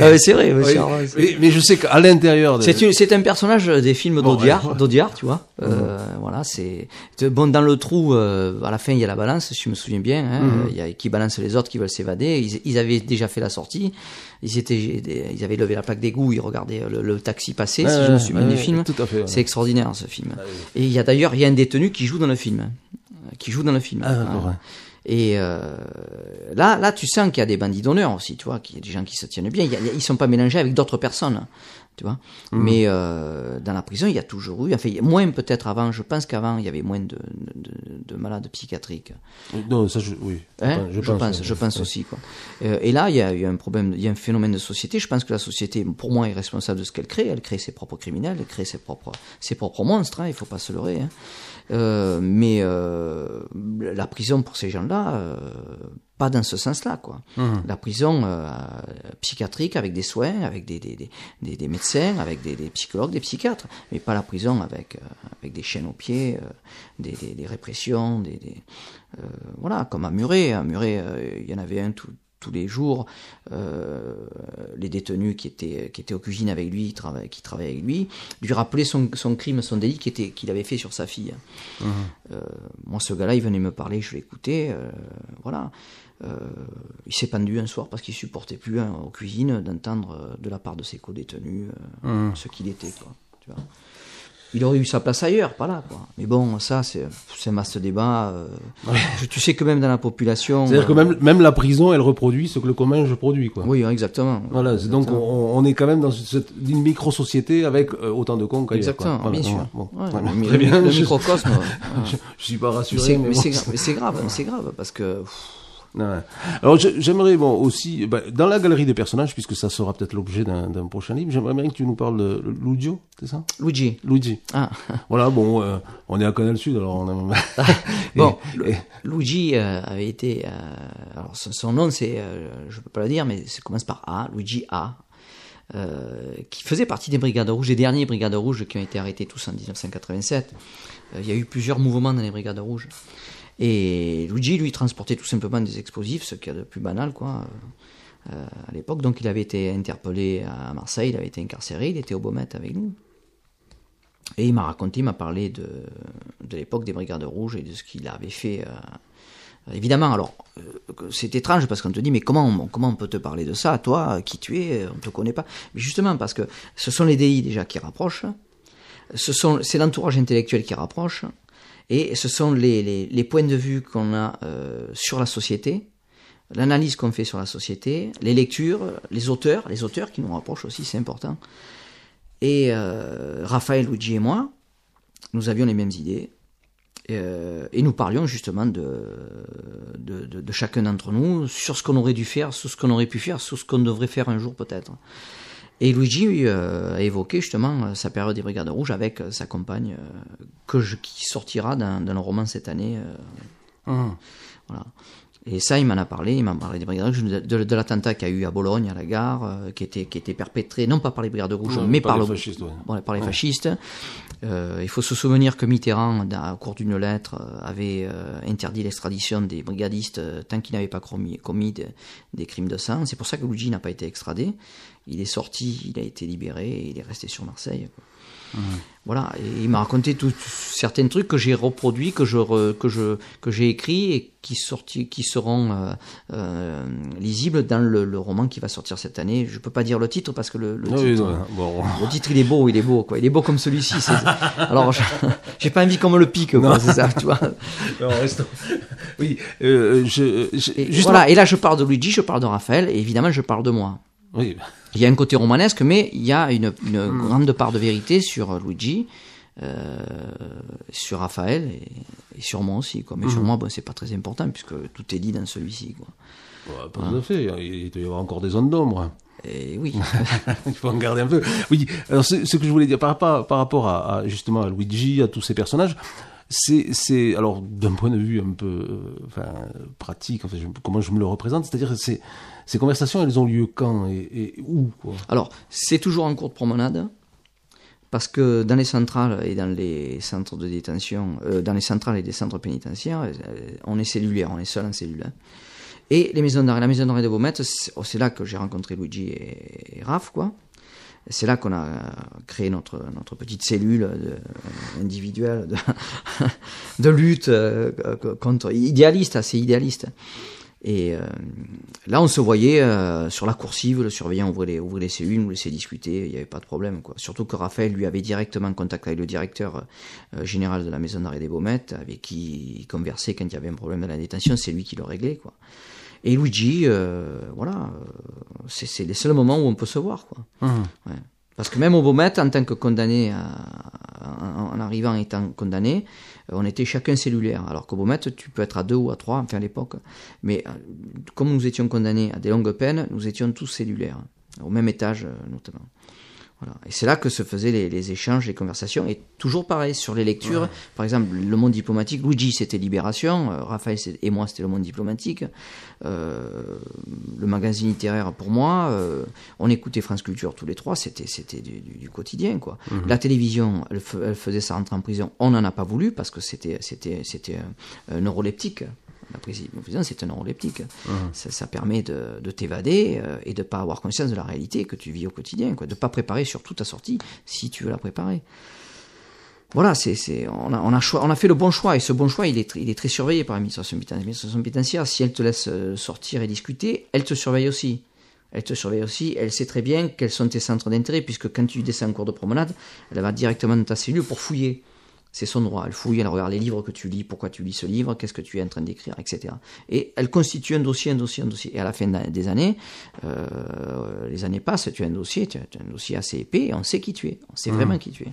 Ah c'est vrai, monsieur Oui, Armand, mais, mais je sais qu'à l'intérieur, de- C'est un personnage des films Bon, d'Audiard, ouais, ouais. d'Audiard, tu vois. Euh, Voilà, c'est bon dans le trou. euh, à la fin, il y a la balance, si je me souviens bien. hein, Mhm. Il y a qui balance les autres qui veulent s'évader. Ils, ils avaient déjà fait la sortie. Ils étaient, ils avaient levé la plaque d'égout. Ils regardaient le, le taxi passer. si je me souviens du film, c'est extraordinaire ce film. Et il y a d'ailleurs, il y a un détenu qui joue dans le film, qui joue dans le film. Ah, hein. ouais. Et euh, là, là, tu sens qu'il y a des bandits d'honneur aussi, tu vois, qu'il y a des gens qui se tiennent bien. Ils sont pas mélangés avec d'autres personnes, tu vois. Mais euh, dans la prison, il y a toujours eu, enfin, moins peut-être avant. Je pense qu'avant, il y avait moins de, de, de malades psychiatriques. non, ça, je, oui. Hein? Je, pense, je pense aussi. Quoi. Euh, et là, il y a un problème, il y a un phénomène de société. Je pense que la société, pour moi, est responsable de ce qu'elle crée. Elle crée ses propres criminels, elle crée ses propres, ses propres monstres. Hein, il faut pas se leurrer. Hein. Euh, mais euh, la prison pour ces gens-là, euh, pas dans ce sens-là, quoi. La prison psychiatrique avec des soins, avec des, des, des, des, médecins, avec des, psychologues, des psychiatres, mais pas la prison avec avec des chaînes aux pieds, des, répressions, des, voilà, comme à Muret. À Muret, il y en avait un tout- tous les jours. Euh, les détenus qui étaient qui étaient aux cuisines avec lui, qui travaillaient, avec lui, lui rappelaient son, son crime, son délit qu'il avait fait sur sa fille. Euh, moi, ce gars-là, il venait me parler, je l'écoutais, euh, voilà. Il s'est pendu un soir parce qu'il supportait plus hein, aux cuisines d'entendre de la part de ses co-détenus euh, ce qu'il était, quoi. Tu vois. Il aurait eu sa place ailleurs, pas là, quoi. Mais bon, ça, c'est un vaste débat. euh, tu sais que même dans la population. C'est-à-dire que euh, même, même la prison, elle reproduit ce que le commun je produis, quoi. Oui, exactement. Voilà, donc on, on est quand même dans cette, une micro-société avec euh, autant de cons qu'ailleurs. Exactement. Voilà, bien sûr. bon, Ouais, voilà. le, Très bien. le microcosme. je, je suis pas rassuré. mais bon. c'est c'est grave, c'est grave parce que pff, Ouais. Alors j'aimerais bon aussi bah, dans la galerie des personnages puisque ça sera peut-être l'objet d'un prochain livre, j'aimerais bien que tu nous parles de Luigi, c'est ça? Luigi. Luigi. Ah. Voilà, bon, euh, on est à Canal Sud alors on a... Bon, Et- Luigi euh, avait été. euh, alors son, son nom, c'est, je peux pas le dire, mais ça commence par A, Luigi A, euh, qui faisait partie des Brigades Rouges, des derniers Brigades Rouges qui ont été arrêtés tous en 1987. Euh, il y a eu plusieurs mouvements dans les Brigades Rouges. Et Luigi, lui, transportait tout simplement des explosifs, ce qu'il y a de plus banal, quoi, euh, euh, à l'époque. Donc il avait été interpellé à Marseille, il avait été incarcéré, il était au Beaumet avec nous. Et il m'a raconté, il m'a parlé de, l'époque des Brigades Rouges et de ce qu'il avait fait. euh, évidemment, alors, c'est étrange parce qu'on te dit, mais comment, on peut te parler de ça, toi, qui tu es, on ne te connaît pas. Mais justement, parce que ce sont les DI déjà qui rapprochent, c'est l'entourage intellectuel qui rapproche, et ce sont les, points de vue qu'on a euh, sur la société, l'analyse qu'on fait sur la société, les lectures, les auteurs, les auteurs qui nous rapprochent aussi, c'est important. Et euh, Raphaël, Luigi et moi, nous avions les mêmes idées. Euh, et nous parlions justement de chacun d'entre nous sur ce qu'on aurait dû faire, sur ce qu'on aurait pu faire, sur ce qu'on devrait faire un jour peut-être. Et Luigi euh, a évoqué justement euh, sa période des Brigades Rouges avec euh, sa compagne que je, qui sortira dans, le roman cette année. voilà. Et ça, il m'en a parlé, il m'a parlé des brigades rouges, de, de- de l'attentat qu'il y a eu à Bologne, à la gare, euh, qui, était, qui était perpétré non pas par les brigades rouges, mais par par, les le- fascistes, ouais. bon, par les fascistes. Euh, il faut se souvenir que Mitterrand, dans- au cours d'une lettre, euh, avait euh, interdit l'extradition des brigadistes tant qu'ils n'avaient pas commis, commis de- des crimes de sang. C'est pour ça que Luigi n'a pas été extradé. Il est sorti, il a été libéré et il est resté sur Marseille. quoi. Voilà, et il m'a raconté tout, certains trucs que j'ai reproduits, que je re- que je que j'ai écrits et qui sorti, qui seront euh, euh, lisibles dans le, le roman qui va sortir cette année. Je peux pas dire le titre parce que le, le Ah titre, bon. le titre il est beau, il est beau quoi, il est beau comme celui-ci. Alors j'ai pas envie qu'on me le pique, c'est ça, tu vois. Non, restons. Oui, euh, je, je- Et, justement- voilà, et là je parle de Luigi, je parle de Raphaël, et évidemment je parle de moi. Oui, Il y a un côté romanesque, mais il y a une, une Hmm. grande part de vérité sur Luigi, euh, sur Raphaël et, et sur moi aussi. Quoi. Mais Hmm. sur moi, bon, c'est pas très important puisque tout est dit dans celui-ci. Quoi. Ouais, pas tout à fait. Il doit y avoir encore des zones d'ombre. Et oui, Il faut en garder un peu. Oui, alors ce, ce que je voulais dire par rapport, par rapport à, à, justement à Luigi, à tous ces personnages, c'est, c'est alors d'un point de vue un peu euh, enfin, pratique, enfin, je- comment je me le représente, c'est-à-dire que ces, conversations, elles ont lieu quand et, où alors c'est toujours en cours de promenade. Parce que dans les centrales et dans les centres de détention, euh, dans les centrales et des centres pénitentiaires, euh, on est cellulaire, on est seul en cellule. hein. Et les maisons d'arrêt, la maison d'arrêt de Beaumet, c'est oh, c'est là que j'ai rencontré Luigi et, et Raph, quoi. C'est là qu'on a créé notre, petite cellule individuelle de, de lutte euh, contre idéaliste, assez idéaliste. Et euh, là, on se voyait euh, sur la coursive, le surveillant ouvrait les, ouvrait les cellules, nous laissait discuter, il n'y avait pas de problème. Quoi. Surtout que Raphaël lui avait directement contact avec le directeur euh, général de la maison d'arrêt des Baumettes, avec qui il conversait quand il y avait un problème dans la détention, c'est lui qui le réglait. Quoi. Et Luigi, voilà, c'est les seuls moments où on peut se voir. Quoi. Ouais. Parce que même au Beaumet, en tant que condamné, à- en, arrivant étant condamné, euh, on était chacun cellulaire. Alors qu'au Beaumet, tu peux être à deux ou à trois, enfin à l'époque. Mais euh, comme nous étions condamnés à des longues peines, nous étions tous cellulaires, au même étage euh, notamment. Voilà. Et c'est là que se faisaient les, les échanges, les conversations. Et toujours pareil, sur les lectures, par exemple, le monde diplomatique, Luigi c'était Libération, euh, Raphaël et moi c'était le monde diplomatique. Euh, le magazine littéraire pour moi, euh, on écoutait France Culture tous les trois, c'était c'était du, du- du quotidien quoi. La télévision, elle, elle faisait sa rentrée en prison, on n'en a pas voulu parce que c'était neuroleptique. La prison, c'est un neuroleptique. Ça, ça permet de, de t'évader euh, et de pas avoir conscience de la réalité que tu vis au quotidien, quoi. De pas préparer surtout ta sortie si tu veux la préparer. Voilà, c'est, c'est, on, a, on, a choix, on a fait le bon choix et ce bon choix, il est, tr- il est très surveillé par l'administration pénitentiaire. L'administration pénitentiaire, si elle te laisse euh, sortir et discuter, elle te surveille aussi. Elle te surveille aussi, elle sait très bien quels sont tes centres d'intérêt, puisque quand tu descends en cours de promenade, elle va directement dans ta cellule pour fouiller. C'est son droit. Elle fouille, elle regarde les livres que tu lis, pourquoi tu lis ce livre, qu'est-ce que tu es en train d'écrire, etc. Et elle constitue un dossier, un dossier, un dossier. Et à la fin des années, euh, les années passent, tu as un dossier, tu as un dossier assez épais, et on sait qui tu es. On sait vraiment qui tu es.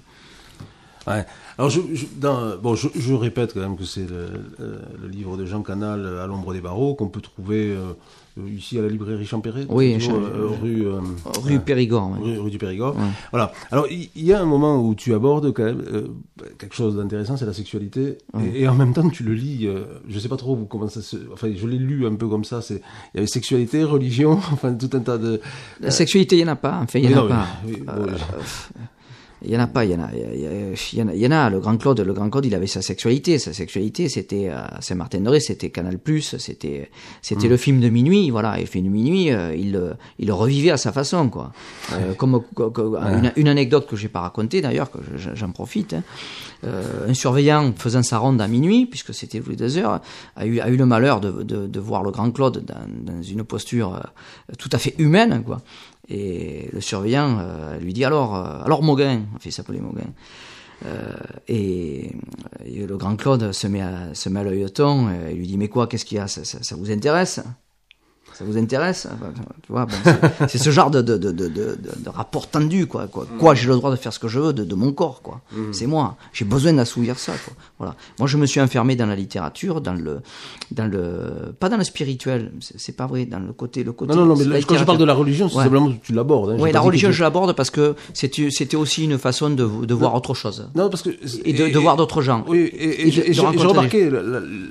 Ouais. Alors, je, je- dans, bon, je, je répète quand même que c'est le, le- le livre de Jean Canal, À l'ombre des barreaux, qu'on peut trouver euh, ici à la librairie Champéret. Oui, euh, rue, euh, Rue Périgord. ouais. rue, rue du Périgord. Ouais. Voilà. Alors, il y, a un moment où tu abordes quand même euh, quelque chose d'intéressant, c'est la sexualité. Et, et en même temps, tu le lis. euh, je sais pas trop comment ça se. Enfin, je l'ai lu un peu comme ça. Il y avait sexualité, religion, enfin tout un tas de. La sexualité, il n'y en a pas. Enfin, il n'y en a non, pas. oui, bon, Euh, Il y en a pas, il y en a, il y, en a, il y en a. Le grand Claude, le grand Claude, il avait sa sexualité. Sa sexualité, c'était Saint-Martin-de-Ré, c'était Canal+, c'était, c'était le film de minuit. Voilà, et film de minuit, euh, il, le- il revivait à sa façon, quoi. Euh, comme, co- co- une, une anecdote que j'ai pas racontée d'ailleurs, que je- j'en profite. hein. Euh, un surveillant faisant sa ronde à minuit, puisque c'était tous les deux heures, a eu, a eu le malheur de, de, de voir le grand Claude dans, dans une posture euh, tout à fait humaine, quoi. Et le surveillant euh, lui dit alors, euh, alors Mauguin, enfin il s'appelait Mauguin. Euh, et, le grand Claude se met à, se met à l'œilleton et lui dit mais quoi, qu'est-ce qu'il y a? Ça, ça- ça vous intéresse? Ça vous intéresse Enfin, Tu vois, bon, c'est- ce genre de, de, de, de, rapport tendu, quoi. Quoi, quoi j'ai le droit de faire ce que je veux de, mon corps, quoi. C'est moi. J'ai besoin d'assouvir ça, quoi. Voilà. Moi, je me suis enfermé dans la littérature, dans le, dans le, pas dans le spirituel. C'est pas vrai. Dans le côté, le côté. Non, non, non, mais quand je parle de la religion, c'est Ouais. simplement que tu l'abordes. hein. Oui, la religion, tu- je l'aborde parce que c'était aussi une façon de, de voir autre chose. Non, parce que Et de, de voir d'autres gens. Oui, et, j'ai- remarqué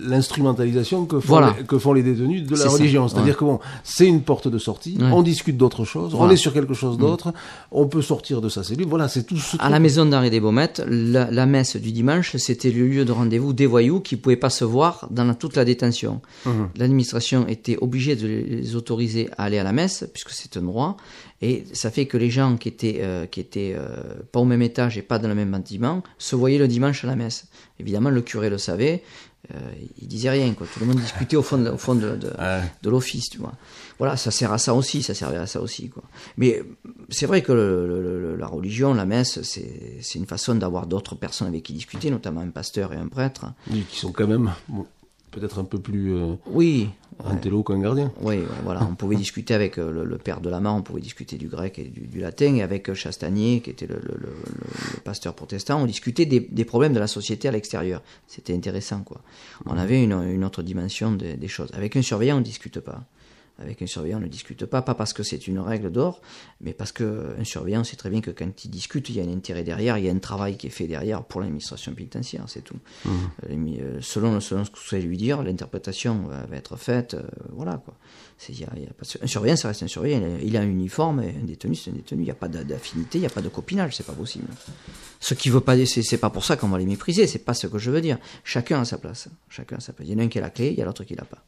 l'instrumentalisation que, font Voilà. les- que font les détenus de la religion. C'est-à-dire ouais. que bon, c'est une porte de sortie, Ouais. on discute d'autres choses, on Voilà. Mm. est sur quelque chose d'autre, on peut sortir de sa cellule. Voilà, c'est tout ce À truc. la maison d'Henri des Baumettes, la, la messe du dimanche, c'était le lieu de rendez-vous des voyous qui pouvaient pas se voir dans la- toute la détention. Mhm. L'administration était obligée de les autoriser à aller à la messe, puisque c'est un droit, et ça fait que les gens qui étaient, euh, qui étaient euh, pas au même étage et pas dans le même bâtiment se voyaient le dimanche à la messe. Évidemment, le curé le savait, euh, il disait rien, quoi. Tout le monde discutait au fond de, au fond de, de, Ouais. de l'office, tu vois. Voilà, ça sert à ça aussi, ça servait à ça aussi, quoi. Mais c'est vrai que le- le- le- la religion, la messe, c'est c'est une façon d'avoir d'autres personnes avec qui discuter, notamment un pasteur et un prêtre. Oui, qui sont quand même bon, peut-être un peu plus euh, Oui, intello qu'un gardien. oui, voilà. On pouvait discuter avec euh, le, le père de la main, on pouvait discuter du grec et du, du latin, et avec euh, Chastanier, qui était le, pasteur protestant, on discutait des, des problèmes de la société à l'extérieur. C'était intéressant, quoi. On avait une, une autre dimension des, des choses. Avec un surveillant, on ne discute pas. Avec un surveillant, on ne discute pas, pas parce que c'est une règle d'or, mais parce qu'un surveillant sait très bien que quand il discute, il y a un intérêt derrière, il y a un travail qui est fait derrière pour l'administration pénitentiaire, c'est tout. Euh, l'admi- euh, selon, selon ce que vous allez lui dire, l'interprétation va, être faite, euh, voilà quoi. Y a- y a pas de- un surveillant, ça reste un surveillant, il a, un uniforme, et un détenu, c'est un détenu, il n'y a pas d'a- d'affinité, il n'y a pas de copinage, c'est pas possible. Ce qui veut pas c'est pas pour ça qu'on va les mépriser, c'est pas ce que je veux dire. Chacun a sa place, chacun a sa place. Il y en a un qui a la clé, il y a l'autre qui l'a pas.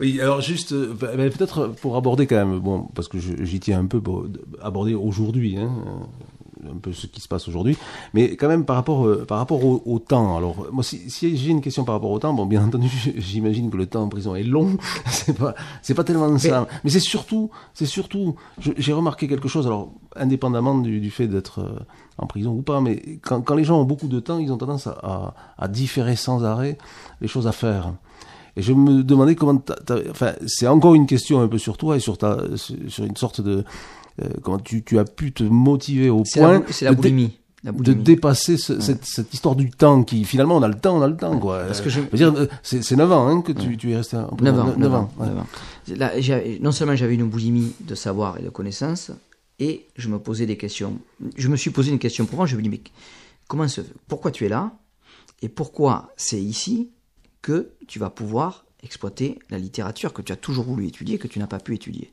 Oui, alors juste, euh, peut-être pour aborder quand même, bon, parce que j'y tiens un peu pour aborder aujourd'hui, hein, euh, un peu ce qui se passe aujourd'hui, mais quand même par rapport, euh, par rapport au, au temps. Alors, moi, si, si j'ai une question par rapport au temps, bon, bien entendu, j'imagine que le temps en prison est long, c'est pas, c'est pas tellement ça, mais c'est surtout, c'est surtout, j'ai remarqué quelque chose, alors, indépendamment du, du fait d'être euh, en prison ou pas, mais quand, quand les gens ont beaucoup de temps, ils ont tendance à, à, à différer sans arrêt les choses à faire. Et je me demandais comment, enfin, c'est encore une question un peu sur toi et sur ta, sur une sorte de, euh, comment tu, tu as pu te motiver au point c'est la boulimie. De dépasser ce- cette, cette histoire du temps qui, finalement, on a le temps, on a le temps, quoi. Parce que je- veux dire, euh, c'est, c'est 9 ans, hein, que tu, tu es resté en prison. 9 ans. Neuf 9 ans, ouais. neuf ans. Là, j'avais- non seulement j'avais une boulimie de savoir et de connaissances, et je me posais des questions. Je me suis posé une question pour moi. Je me dis, mais comment se, pourquoi tu es là Et pourquoi c'est ici que tu vas pouvoir exploiter la littérature que tu as toujours voulu étudier, que tu n'as pas pu étudier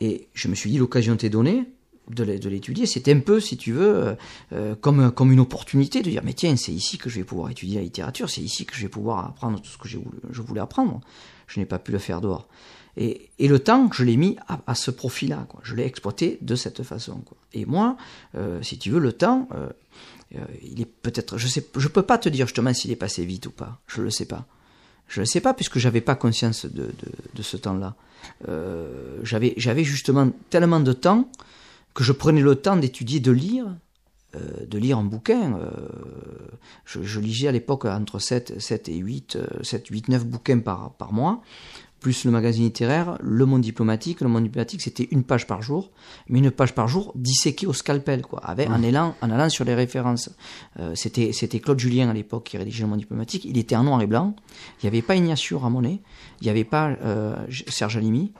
Et je me suis dit, l'occasion t'est donnée de l'é- de l'étudier. C'était un peu, si tu veux, euh, euh, comme, comme une opportunité de dire, mais tiens, c'est ici que je vais pouvoir étudier la littérature, c'est ici que je vais pouvoir apprendre tout ce que voulu- je voulais apprendre. Je n'ai pas pu le faire dehors. Et, et le temps, je l'ai mis à, ce profil-là. quoi. Je l'ai exploité de cette façon. quoi. Et moi, euh, si tu veux, le temps, euh, il est peut-être, je sais, je peux pas te dire justement s'il est passé vite ou pas. Je le sais pas. Je le sais pas puisque j'avais pas conscience de, de, ce temps-là. Euh, j'avais, j'avais justement tellement de temps que je prenais le temps d'étudier, de lire, euh, de lire un bouquin. je, je lisais à l'époque entre 7, 7 et 8, euh, 7, 8, 9 bouquins par, par mois, plus le magazine littéraire, le monde diplomatique. Le monde diplomatique, c'était une page par jour, mais une page par jour disséquée au scalpel, quoi, avec, en, allant, en allant sur les références. Euh, c'était, c'était Claude Julien à l'époque qui rédigeait le monde diplomatique. Il était en noir et blanc. Il n'y avait pas Ignacio Ramonet. Il n'y avait pas euh, Serge Alimi.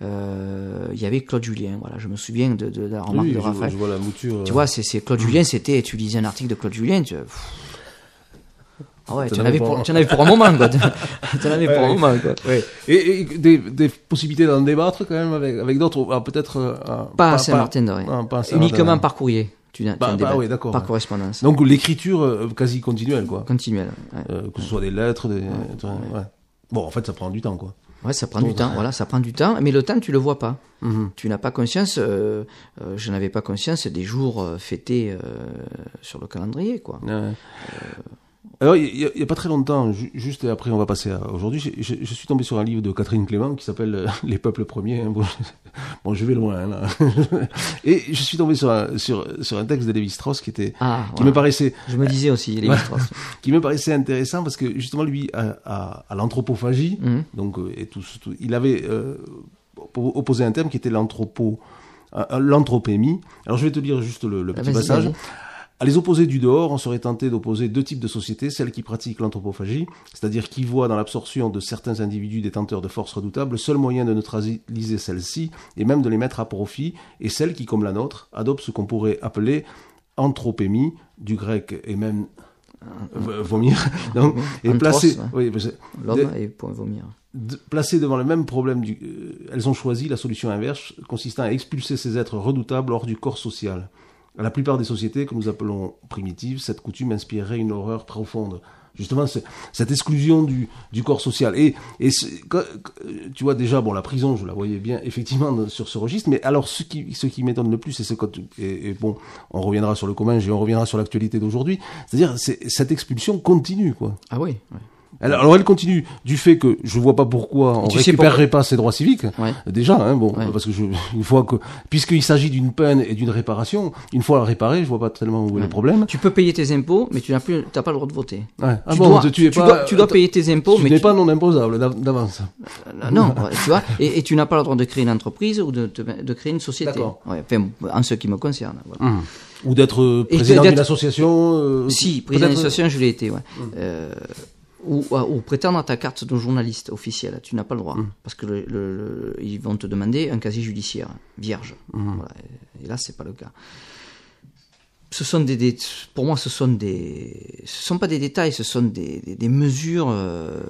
Euh, il y avait Claude Julien. Voilà, je me souviens de, de la remarque Oui, de Raphaël. je vois la mouture. Tu vois, c'est Claude Julien, c'était, tu lisais un article de Claude Julien, tu, pff, Ah ouais, tu en avais pour avais pour un moment, quoi. tu en avais pour Ouais, un ouais. moment, quoi. Ouais. Et, et des, des possibilités d'en débattre quand même avec, avec d'autres, ah, peut-être ah, Pas à à Saint-Martin-de-Ré. Uniquement par courrier. Tu, tu Bah, en bah oui, d'accord, Par ouais. correspondance. Donc l'écriture euh, quasi continuelle, quoi. Continuelle. ouais. Euh, que ce soit des lettres, des. ouais. Bon, en fait, ça prend du temps, quoi. Ouais, ça prend Donc, du temps. ouais. Voilà, ça prend du temps. Mais le temps, tu le vois pas. Mhm. Tu n'as pas conscience. euh, euh, je n'avais pas conscience des jours euh, fêtés sur le calendrier, quoi. Alors, il n'y a, il y a pas très longtemps, ju- juste après on va passer à aujourd'hui, je, je suis tombé sur un livre de Catherine Clément qui s'appelle euh, Les peuples premiers. hein. Bon, bon, je vais loin hein, là. Et je suis tombé sur un, sur, sur un texte de Lévi-Strauss qui était Ah, qui voilà. me paraissait Je me disais aussi, les Ouais. Strauss. qui me paraissait intéressant parce que justement lui à, à, à l'anthropophagie Mhm. donc euh, et tout, tout- il avait euh, oppo- opposé un terme qui était l'anthropo l'anthropémie alors je vais te lire juste le, le Ah, petit passage. À les opposer du dehors, on serait tenté d'opposer deux types de sociétés, celles qui pratiquent l'anthropophagie, c'est-à-dire qui voient dans l'absorption de certains individus détenteurs de forces redoutables le seul moyen de neutraliser celles-ci et même de les mettre à profit, et celles qui, comme la nôtre, adoptent ce qu'on pourrait appeler anthropémie, du grec et même euh, vomir, donc, et oui, que- L'homme est pour vomir. de- placées devant le même problème, du, euh, elles ont choisi la solution inverse, consistant à expulser ces êtres redoutables hors du corps social. À la plupart des sociétés que nous appelons primitives, cette coutume inspirerait une horreur profonde. Justement, cette exclusion du, du corps social. Et, et tu vois déjà, bon, la prison, je la voyais bien effectivement dans- sur ce registre. Mais alors, ce qui, ce qui m'étonne le plus, c'est ce que et, et bon, on reviendra sur le commun et on reviendra sur l'actualité d'aujourd'hui. C'est-à-dire, c'est cette expulsion continue, quoi. Ah oui. ouais. Alors, alors, elle continue du fait que je vois pas pourquoi on récupérerait pas ses droits civiques. Ouais. Déjà, hein, bon, Ouais. parce que je, une fois que, puisqu'il s'agit d'une peine et d'une réparation, une fois réparée, je vois pas tellement où est le problème. Tu peux payer tes impôts, mais tu n'as plus, t'as pas le droit de voter. Ouais. Ah tu, bon, dois, tu, tu, es pas, dois, tu dois payer tes impôts, tu mais n'es tu- pas non imposable d'av- d'avance. Euh, non, tu vois, et, et tu n'as pas le droit de créer une entreprise ou de, de, de créer une société. Enfin, en ce qui me concerne. voilà. Ou d'être euh, président d'une association. euh, Si, président peut-être- d'association, je l'ai été, ouais. Euh, ou, ou prétendre à ta carte de journaliste officielle, tu n'as pas le droit. Parce que le, le- le- ils vont te demander un casier judiciaire vierge. Voilà, et là, c'est pas le cas. Ce sont des, pour moi, ce sont des, ce sont pas des détails, ce sont des, des, mesures euh,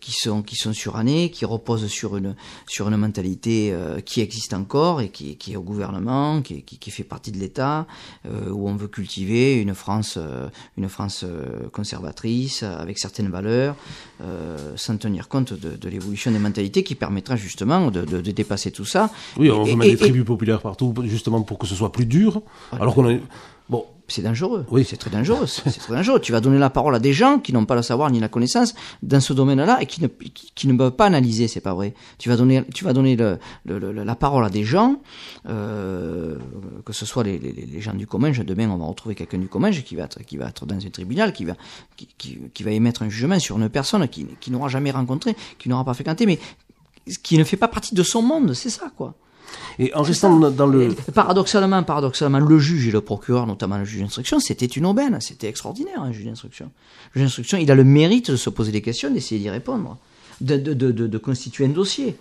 qui sont qui sont surannées, qui reposent sur une sur une mentalité euh, qui existe encore et qui, est au gouvernement, qui, qui, fait partie de l'État, euh, où on veut cultiver une France euh, une France conservatrice avec certaines valeurs, euh, sans tenir compte de, de l'évolution des mentalités, qui permettra justement de, de, de dépasser tout ça. Oui, on Et- veut et- mettre des tribus populaires partout, justement pour que ce soit plus dur. Alors qu'on a, bon, c'est dangereux. Oui. C'est très dangereux. C'est très dangereux. Tu vas donner la parole à des gens qui n'ont pas le savoir ni la connaissance dans ce domaine-là et qui ne, qui, qui ne peuvent pas analyser. C'est pas vrai. Tu vas donner, tu vas donner le, le- le- la parole à des gens, euh, que ce soit les, les, les gens du commun. Demain, on va retrouver quelqu'un du commun qui va être, qui va être dans un tribunal, qui va, qui, qui, qui va émettre un jugement sur une personne qui, qui n'aura jamais rencontré, qui n'aura pas fréquenté, mais qui ne fait pas partie de son monde. C'est ça, quoi. Et en restant dans- dans le, Et Paradoxalement, paradoxalement, le juge et le procureur, notamment le juge d'instruction, c'était une aubaine, c'était extraordinaire, un juge d'instruction. Le juge d'instruction, il a le mérite de se poser des questions, d'essayer d'y répondre, de, de, de, constituer un dossier.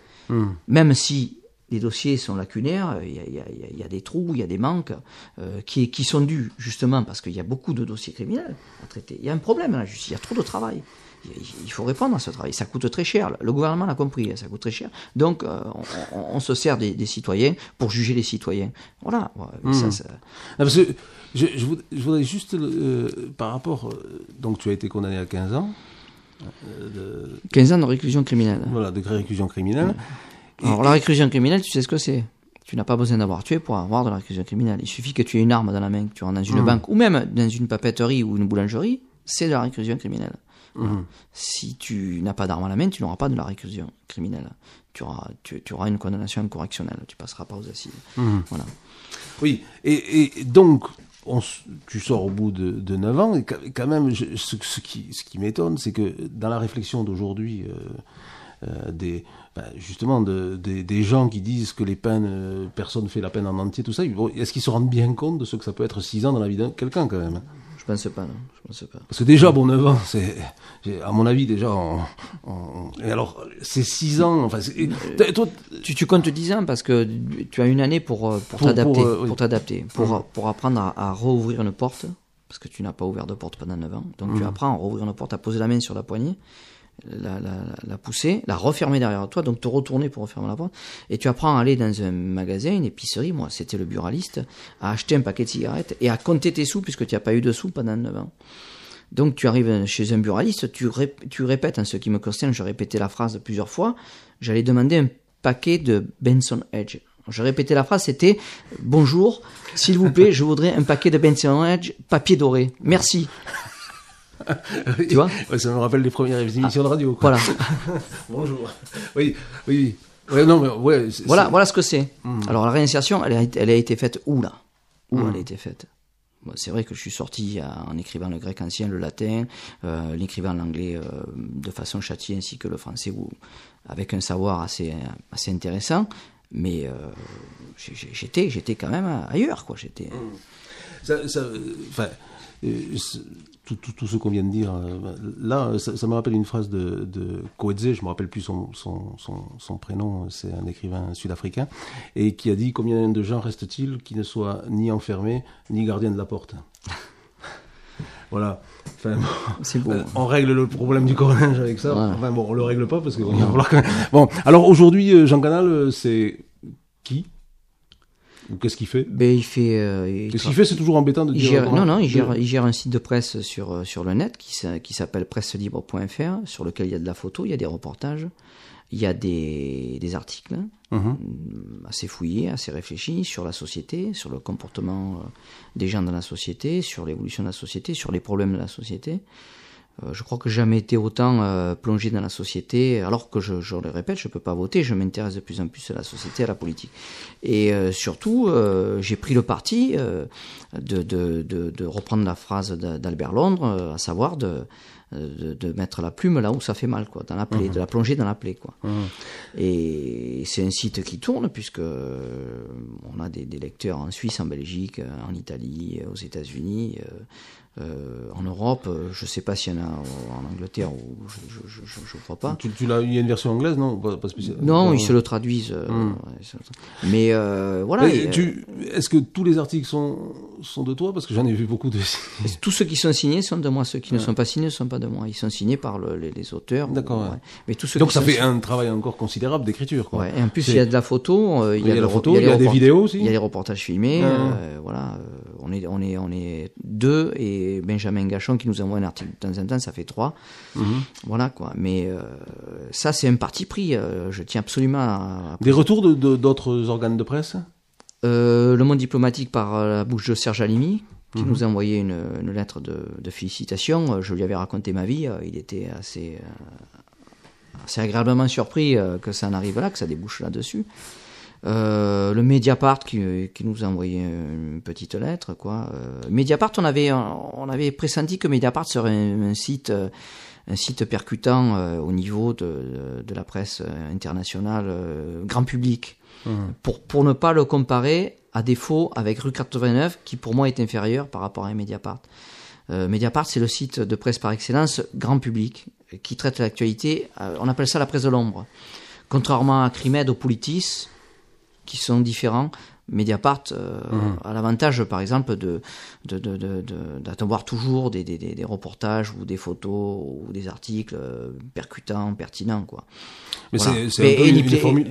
Même si les dossiers sont lacunaires, il y a, y y des trous, il y a des manques euh, qui, qui sont dus justement parce qu'il y a beaucoup de dossiers criminels à traiter. Il y a un problème à la justice, il y a trop de travail. Il- faut répondre à ce travail. Ça coûte très cher. Le gouvernement l'a compris, hein, ça coûte très cher. Donc, euh, on, on- on se sert des, des citoyens pour juger les citoyens. Voilà. Ça, ça- Non, parce que je, je voudrais, je voudrais juste, euh, par rapport, euh, donc tu as été condamné à 15 ans, 15 ans de réclusion criminelle. voilà, de réclusion criminelle. Alors, la réclusion criminelle, tu sais ce que c'est? Tu n'as pas besoin d'avoir tué pour avoir de la réclusion criminelle. Il suffit que tu aies une arme dans la main, que tu rentres dans une banque ou même dans une papeterie ou une boulangerie, c'est de la réclusion criminelle. Si tu n'as pas d'arme à la main, tu n'auras pas de la réclusion criminelle. Tu auras, tu, tu auras une condamnation correctionnelle. Tu passeras pas aux assises. Voilà. Oui, et, et donc, on tu sors au bout de, de 9 ans, et quand même, je- ce, ce qui, ce qui m'étonne, c'est que dans la réflexion d'aujourd'hui, euh, euh, des, ben, justement, de, des, des gens qui disent que les peines, euh, personne ne fait la peine en entier, tout ça, est-ce qu'ils se rendent bien compte de ce que ça peut être 6 ans dans la vie de quelqu'un, quand même Je pense pas, non. Je pense pas. Parce que déjà, bon, 9 ans, c'est, à mon avis, déjà, on, on- et alors, c'est 6 ans, enfin, et- toi, Tu, tu comptes 10 ans parce que tu as une année pour, euh, pour Pour- t'adapter, pour, euh, oui. pour t'adapter, pour, apprendre à, à rouvrir une porte parce que tu n'as pas ouvert de porte pendant 9 ans. Donc tu apprends à rouvrir une porte, à poser la main sur la poignée, la, pousser, la refermer derrière toi, donc te retourner pour refermer la porte. Et tu apprends à aller dans un magasin, une épicerie, moi c'était le buraliste, à acheter un paquet de cigarettes et à compter tes sous puisque tu n'as pas eu de sous pendant 9 ans. Donc tu arrives chez un buraliste, tu, ré- tu répètes, en ce qui me concerne, je répétais la phrase plusieurs fois, j'allais demander un paquet de Benson Edge. Je répétais la phrase, c'était Bonjour, s'il vous plaît, je voudrais un paquet de Benson Edge papier doré. Merci. Tu vois Ça me rappelle les premières émissions de radio. quoi. Voilà. Bonjour. Oui, oui. Ouais, non, mais ouais. Voilà, voilà ce que c'est. Alors la réinsertion, elle a, été- elle a été faite où là? Où elle a été faite? Bon, C'est vrai que je suis sorti à- en écrivant le grec ancien, le latin, euh, l'écrivant l'anglais euh, de façon châtiée ainsi que le français, où, avec un savoir assez, assez intéressant. Mais euh, j'étais, j'étais quand même ailleurs, quoi. J'étais. Ça, ça, tout, tout, tout ce qu'on vient de dire, euh, là, ça, ça me rappelle une phrase de, de Coetzee, je me rappelle plus son, son, son, son prénom, c'est un écrivain sud-africain, et qui a dit combien de gens reste-t-il qui ne soient ni enfermés ni gardiens de la porte. voilà. Enfin, bon, euh, on règle le problème du coronage avec ça. Ouais. Enfin bon, on le règle pas parce que. il va falloir quand même- Bon, alors aujourd'hui, euh, Jean Canal, euh, c'est qui? Qu'est-ce qu'il fait Ben, il fait. euh, il Qu'est-ce qu'il fait C'est toujours embêtant de Il dire. gère, comment- non, non, il gère, il gère un site de presse sur, euh, sur le net qui, s'a- qui s'appelle presselibre.fr, sur lequel il y a de la photo, il y a des reportages, il y a des, des articles mm, assez fouillés, assez réfléchis sur la société, sur le comportement euh, des gens dans la société, sur l'évolution de la société, sur les problèmes de la société. Euh, je crois que j'ai jamais été autant euh, plongé dans la société, alors que je, je le répète, je peux pas voter, je m'intéresse de plus en plus à la société, à la politique. Et euh, surtout, j'ai pris le parti de, de, de, de reprendre la phrase d'A- d'Albert Londres, à savoir de, de, de mettre la plume là où ça fait mal, quoi, dans la plaie, de la plonger dans la plaie, quoi. Et c'est un site qui tourne puisque on a des, des lecteurs en Suisse, en Belgique, en Italie, aux États-Unis, euh, en Europe. euh, Je sais pas s'il y en a en Angleterre ou je, je crois pas. Tu, tu il y a une version anglaise, non? Pas, pas spéciale. Non, Pas- ils se le traduisent. euh, Hmm. Mais euh, voilà. Est-ce que tous les articles sont, sont de toi? Parce que j'en ai vu beaucoup de. tous ceux qui sont signés sont de moi. Ceux qui ne sont pas signés ne sont pas de moi. Ils sont signés par le- les, les auteurs. D'accord, ou- ouais. Mais tous ceux Donc qui ça sont fait un travail encore considérable d'écriture. et en plus, il y a de la photo, il y a, la photo, il y a des vidéos aussi. Il y a les reportages filmés, voilà. On est, on est, on est deux et Benjamin Gachon qui nous envoie un article de temps en temps, ça fait trois. Mhm. Voilà quoi. Mais euh, ça, c'est un parti pris. euh, je tiens absolument à. Des retours de, de- d'autres organes de presse? Euh, le monde diplomatique par la bouche de Serge Alimi, Mhm. qui nous a envoyé une, une lettre de, de félicitations. Je lui avais raconté ma vie. Il était assez, assez agréablement surpris que ça en arrive là, que ça débouche là-dessus. Euh, le Mediapart qui, qui nous a envoyé une petite lettre, quoi. Euh, Mediapart, on avait, on avait pressenti que Mediapart serait un, un site, un site percutant euh, au niveau de, de la presse internationale, grand public, pour, pour ne pas le comparer à défaut avec Rue 89, qui pour moi est inférieur par rapport à Mediapart. Mediapart, c'est le site de presse par excellence, grand public, qui traite l'actualité. on appelle ça la presse de l'ombre. Contrairement à Crimed ou Politis, qui sont différents, Mediapart euh, a l'avantage, par exemple, de de, de, de, toujours des, des, des, reportages ou des photos ou des articles euh, percutants, pertinents, quoi. Mais Voilà. c'est, un une, formule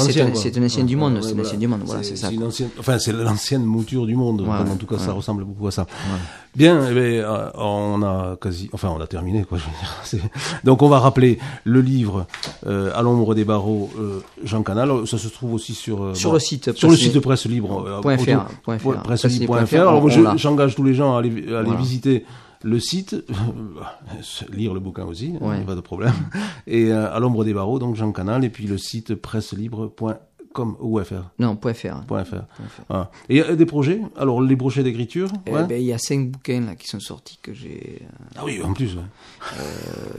c'est un- ancien du monde, Ouais, c'est un voilà. du monde, voilà, c'est ça, ancienne- enfin, c'est l'ancienne mouture du monde. Ouais, en tout cas, ça ressemble beaucoup à ça. Bien, eh ben, euh, on a quasi, enfin, on a terminé, quoi. Je veux dire. Donc, on va rappeler le livre euh, à l'ombre des barreaux, euh, Jean Canal. Ça se trouve aussi sur euh, Sur bon, le site sur le presse- site de presse libre. euh, Point fr, point fr. point- presselibre.fr. Presselibre.fr, Alors, moi, je- j'engage tous les gens à aller, à aller visiter le site, lire le bouquin aussi, hein, Ouais. pas de problème. Et euh, à l'ombre des barreaux, donc Jean Canal, et puis le site presselibre.com ou fr. Non, .fr. Point .fr. Voilà. Et il y a des projets? Alors, les brochets d'écriture? Eh ouais. ben, il y a cinq bouquins là qui sont sortis que j'ai. euh, Ah oui, en plus. ouais.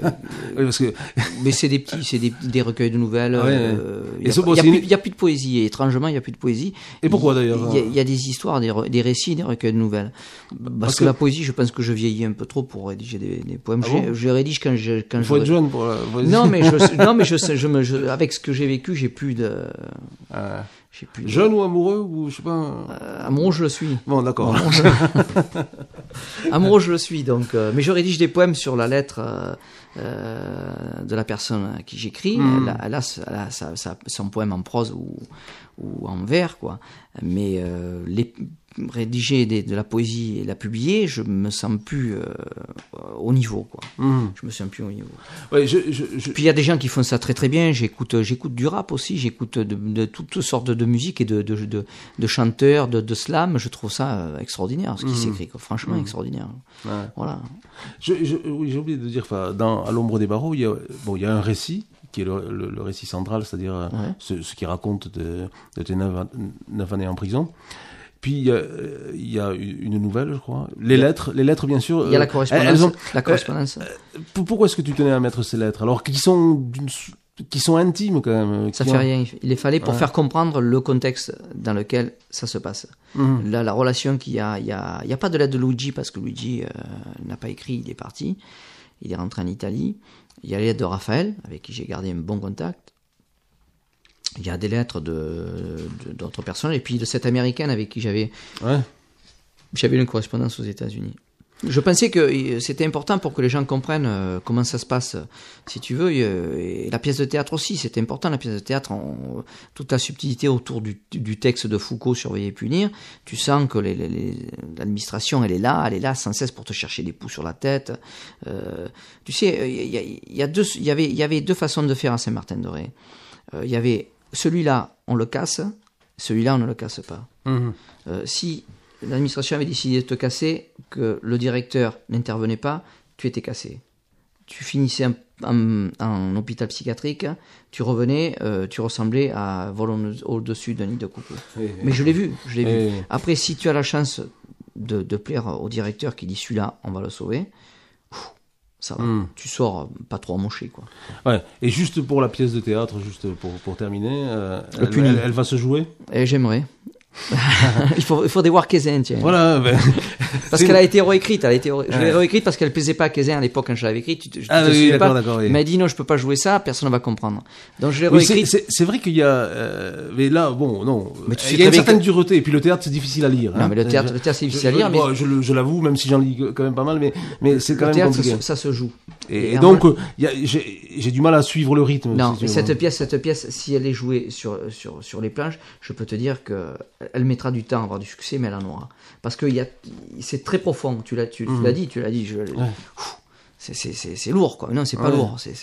Euh, Oui, parce que Mais c'est des petits, c'est des, des recueils de nouvelles. Ah ouais, euh. Il Et y, ce- a- bon, plus- une- il y a plus de poésie. Et étrangement, il y a plus de poésie. Et pourquoi, Il- d'ailleurs Il y, a- il y a des histoires, des, des récits, des recueils de nouvelles. Parce, Parce que, que- la poésie, je pense que je vieillis un peu trop pour rédiger des, des poèmes. Ah je, bon? je rédige quand je quand il je faut être jeune pour la poésie. Non mais je non mais je, je me je- avec ce que j'ai vécu, j'ai plus de J'ai plus Jeune ou amoureux ou je sais pas. Euh, amoureux, je le suis. Bon, d'accord. Amoureux, je le suis. Donc, euh, mais je rédige des poèmes sur la lettre euh, euh, de la personne à qui j'écris. Mm. Elle elle a, elle a sa- sa- son poème en prose ou, ou en vers, quoi. Mais euh, les, rédiger des- de la poésie et la publier, je me sens plus euh, au niveau, quoi. Mhm. Je me sens plus au niveau. Ouais, je, je, je- Puis il y a des gens qui font ça très très bien. J'écoute, j'écoute du rap aussi. J'écoute de, de toutes sortes de musique et de, de, de, chanteurs, de, de slam. Je trouve ça euh, extraordinaire ce qui s'écrit. quoi. Franchement, extraordinaire. ouais. Voilà. Oui, j'ai oublié de dire, dans À l'ombre des barreaux, il y a, bon, il y a un récit qui est le, le- le récit central, c'est-à-dire euh, Ouais. ce, ce qui raconte de, de tes neuf, an- neuf années en prison. Puis il y, a, euh, il y a une nouvelle, je crois. Les lettres, les lettres, bien sûr. Il y a la euh, correspondance. elles ont- la correspondance. Pour- Pourquoi est-ce que tu tenais à mettre ces lettres Alors qui sont d'une qui sont intimes quand même. ça fait ont- rien. Il les fallait pour Ouais. faire comprendre le contexte dans lequel ça se passe. Mhm. La, la relation qu'il y a, il y a, a pas de lettre de Luigi parce que Luigi euh, n'a pas écrit, il est parti, il est rentré en Italie. Il y a les lettres de Raphaël avec qui j'ai gardé un bon contact. Il y a des lettres de d'autres personnes et puis de cette américaine avec qui j'avais Ouais. j'avais une correspondance aux États-Unis. Je pensais que euh, c'était important pour que les gens comprennent euh, comment ça se passe, si tu veux. euh, Et la pièce de théâtre aussi, c'était important. La pièce de théâtre, on- toute la subtilité autour du, du texte de Foucault, surveiller et punir. Tu sens que l'administration, elle est là, elle est là sans cesse pour te chercher des poux sur la tête. Euh, tu sais, il y, a- y a deux, il y avait, il y avait deux façons de faire à Saint-Martin-de-Ré. Euh, Il y avait celui-là, on le casse. Celui-là, on ne le casse pas. Mhm. Euh, si l'administration avait décidé de te casser, que le directeur n'intervenait pas, tu étais cassé. Tu finissais en, en- en hôpital psychiatrique, tu revenais, euh, tu ressemblais à vol au- au-dessus d'un nid de coucou. Et- Mais je l'ai vu, je l'ai vu. Après, si tu as la chance de, de plaire au directeur qui dit celui-là, on va le sauver, ça va. Mm. Tu sors euh, pas trop amoché, quoi. Ouais. Et juste pour la pièce de théâtre, juste pour, pour terminer, euh, Le elle, elle- elle va se jouer? Et j'aimerais. il, faut, il faudrait voir Kézin, tiens. Voilà. ben, Parce qu'elle a été réécrite, elle a été, je l'ai réécrite parce qu'elle plaisait pas à Kézin à l'époque quand je l'avais écrite. Te, tu Ah oui, d'accord, d'accord, oui. Il m'a dit non, je peux pas jouer ça, personne ne va comprendre. Donc je l'ai Oui, c'est- réécrite. c'est vrai qu'il y a, euh, mais là, bon, non, Mais tu sais il y a une certaine que- dureté. Et puis le théâtre, c'est difficile à lire. Non, hein. mais le théâtre, Je- le théâtre c'est je, difficile à lire, je- mais je je l'avoue, même si j'en lis quand même pas mal, mais, mais c'est quand le même théâtre, ça, compliqué. se- ça se joue. Et, et donc, j'ai du mal à suivre le rythme. non, cette pièce, cette pièce, si elle est jouée sur, sur, sur les planches, je peux te dire que elle mettra du temps à avoir du succès, mais elle en aura. Parce que c'est très profond. Tu l'as, tu, tu l'as dit, tu l'as dit. Je, c'est, lourd, quoi. Non, c'est pas Ouais. lourd. C'est.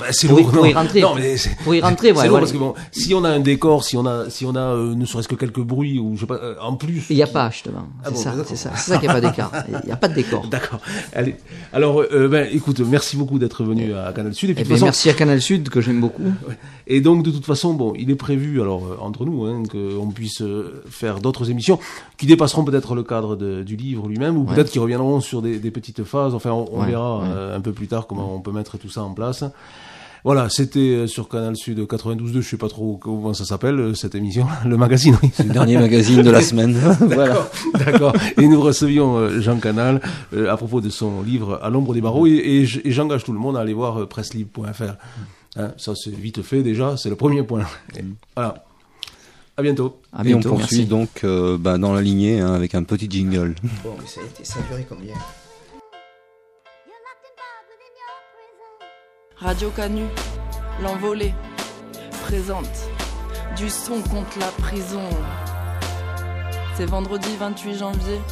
Bah, c'est Pour y- lourd, pour non. y rentrer. Non, mais Pour y rentrer, ouais, c'est lourd parce que bon, si on a un décor, si on a, si on a, euh, ne serait-ce que quelques bruits ou je sais pas, euh, en plus. Il n'y a pas, justement. Ah C'est bon, ça, c'est ça. C'est ça qu'il n'y a pas d'écart. Il n'y a pas de décor. D'accord. Allez. Alors, euh, ben, écoute, merci beaucoup d'être venu à Canal Sud. Et puis, Eh de toute façon, merci à Canal Sud, que j'aime beaucoup. Et donc, de toute façon, bon, il est prévu, alors, entre nous, hein, qu'on puisse faire d'autres émissions qui dépasseront peut-être le cadre de- du livre lui-même, ou peut-être qui reviendront sur des, des petites phases. Enfin, on, verra un peu plus tard comment on peut mettre tout ça en place. Voilà, c'était euh, sur Canal Sud 92.2, je sais pas trop comment ça s'appelle, euh, cette émission, le magazine, oui. C'est le dernier magazine de la semaine. voilà. D'accord. Et nous recevions euh, Jean Canal euh, à propos de son livre À l'ombre des barreaux. Et, j'engage tout le monde à aller voir euh, presselibre.fr. Hein, ça, c'est vite fait déjà, c'est le premier point. Et voilà. À bientôt. À Et on bientôt, poursuit merci. donc euh, bah, dans la lignée hein, avec un petit jingle. Bon, mais ça a, été, ça a duré combien? Radio Canu, l'envolée, présente du son contre la prison. C'est vendredi 28 janvier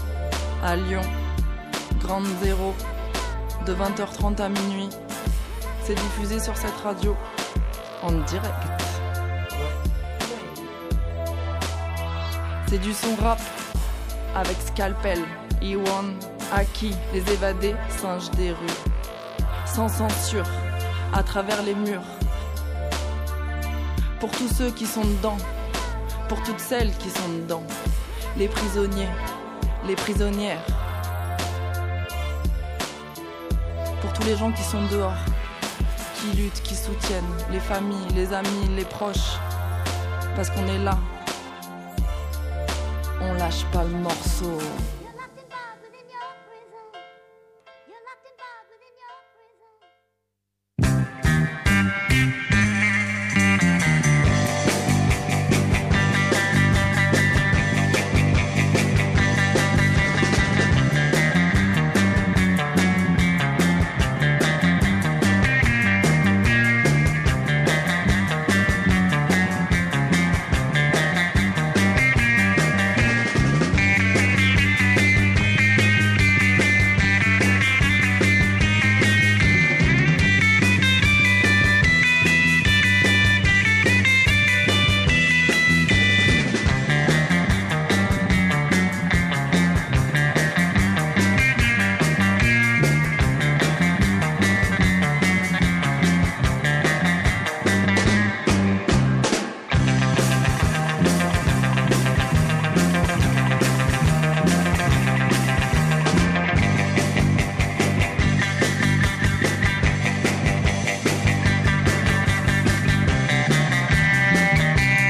à Lyon, Grande Zéro, de 20h30 à minuit. C'est diffusé sur cette radio en direct. C'est du son rap avec Scalpel, Iwan, Aki, les évadés, singes des rues. Sans censure, à travers les murs. Pour tous ceux qui sont dedans, pour toutes celles qui sont dedans, les prisonniers, les prisonnières. Pour tous les gens qui sont dehors, qui luttent, qui soutiennent, les familles, les amis, les proches, parce qu'on est là. On lâche pas le morceau.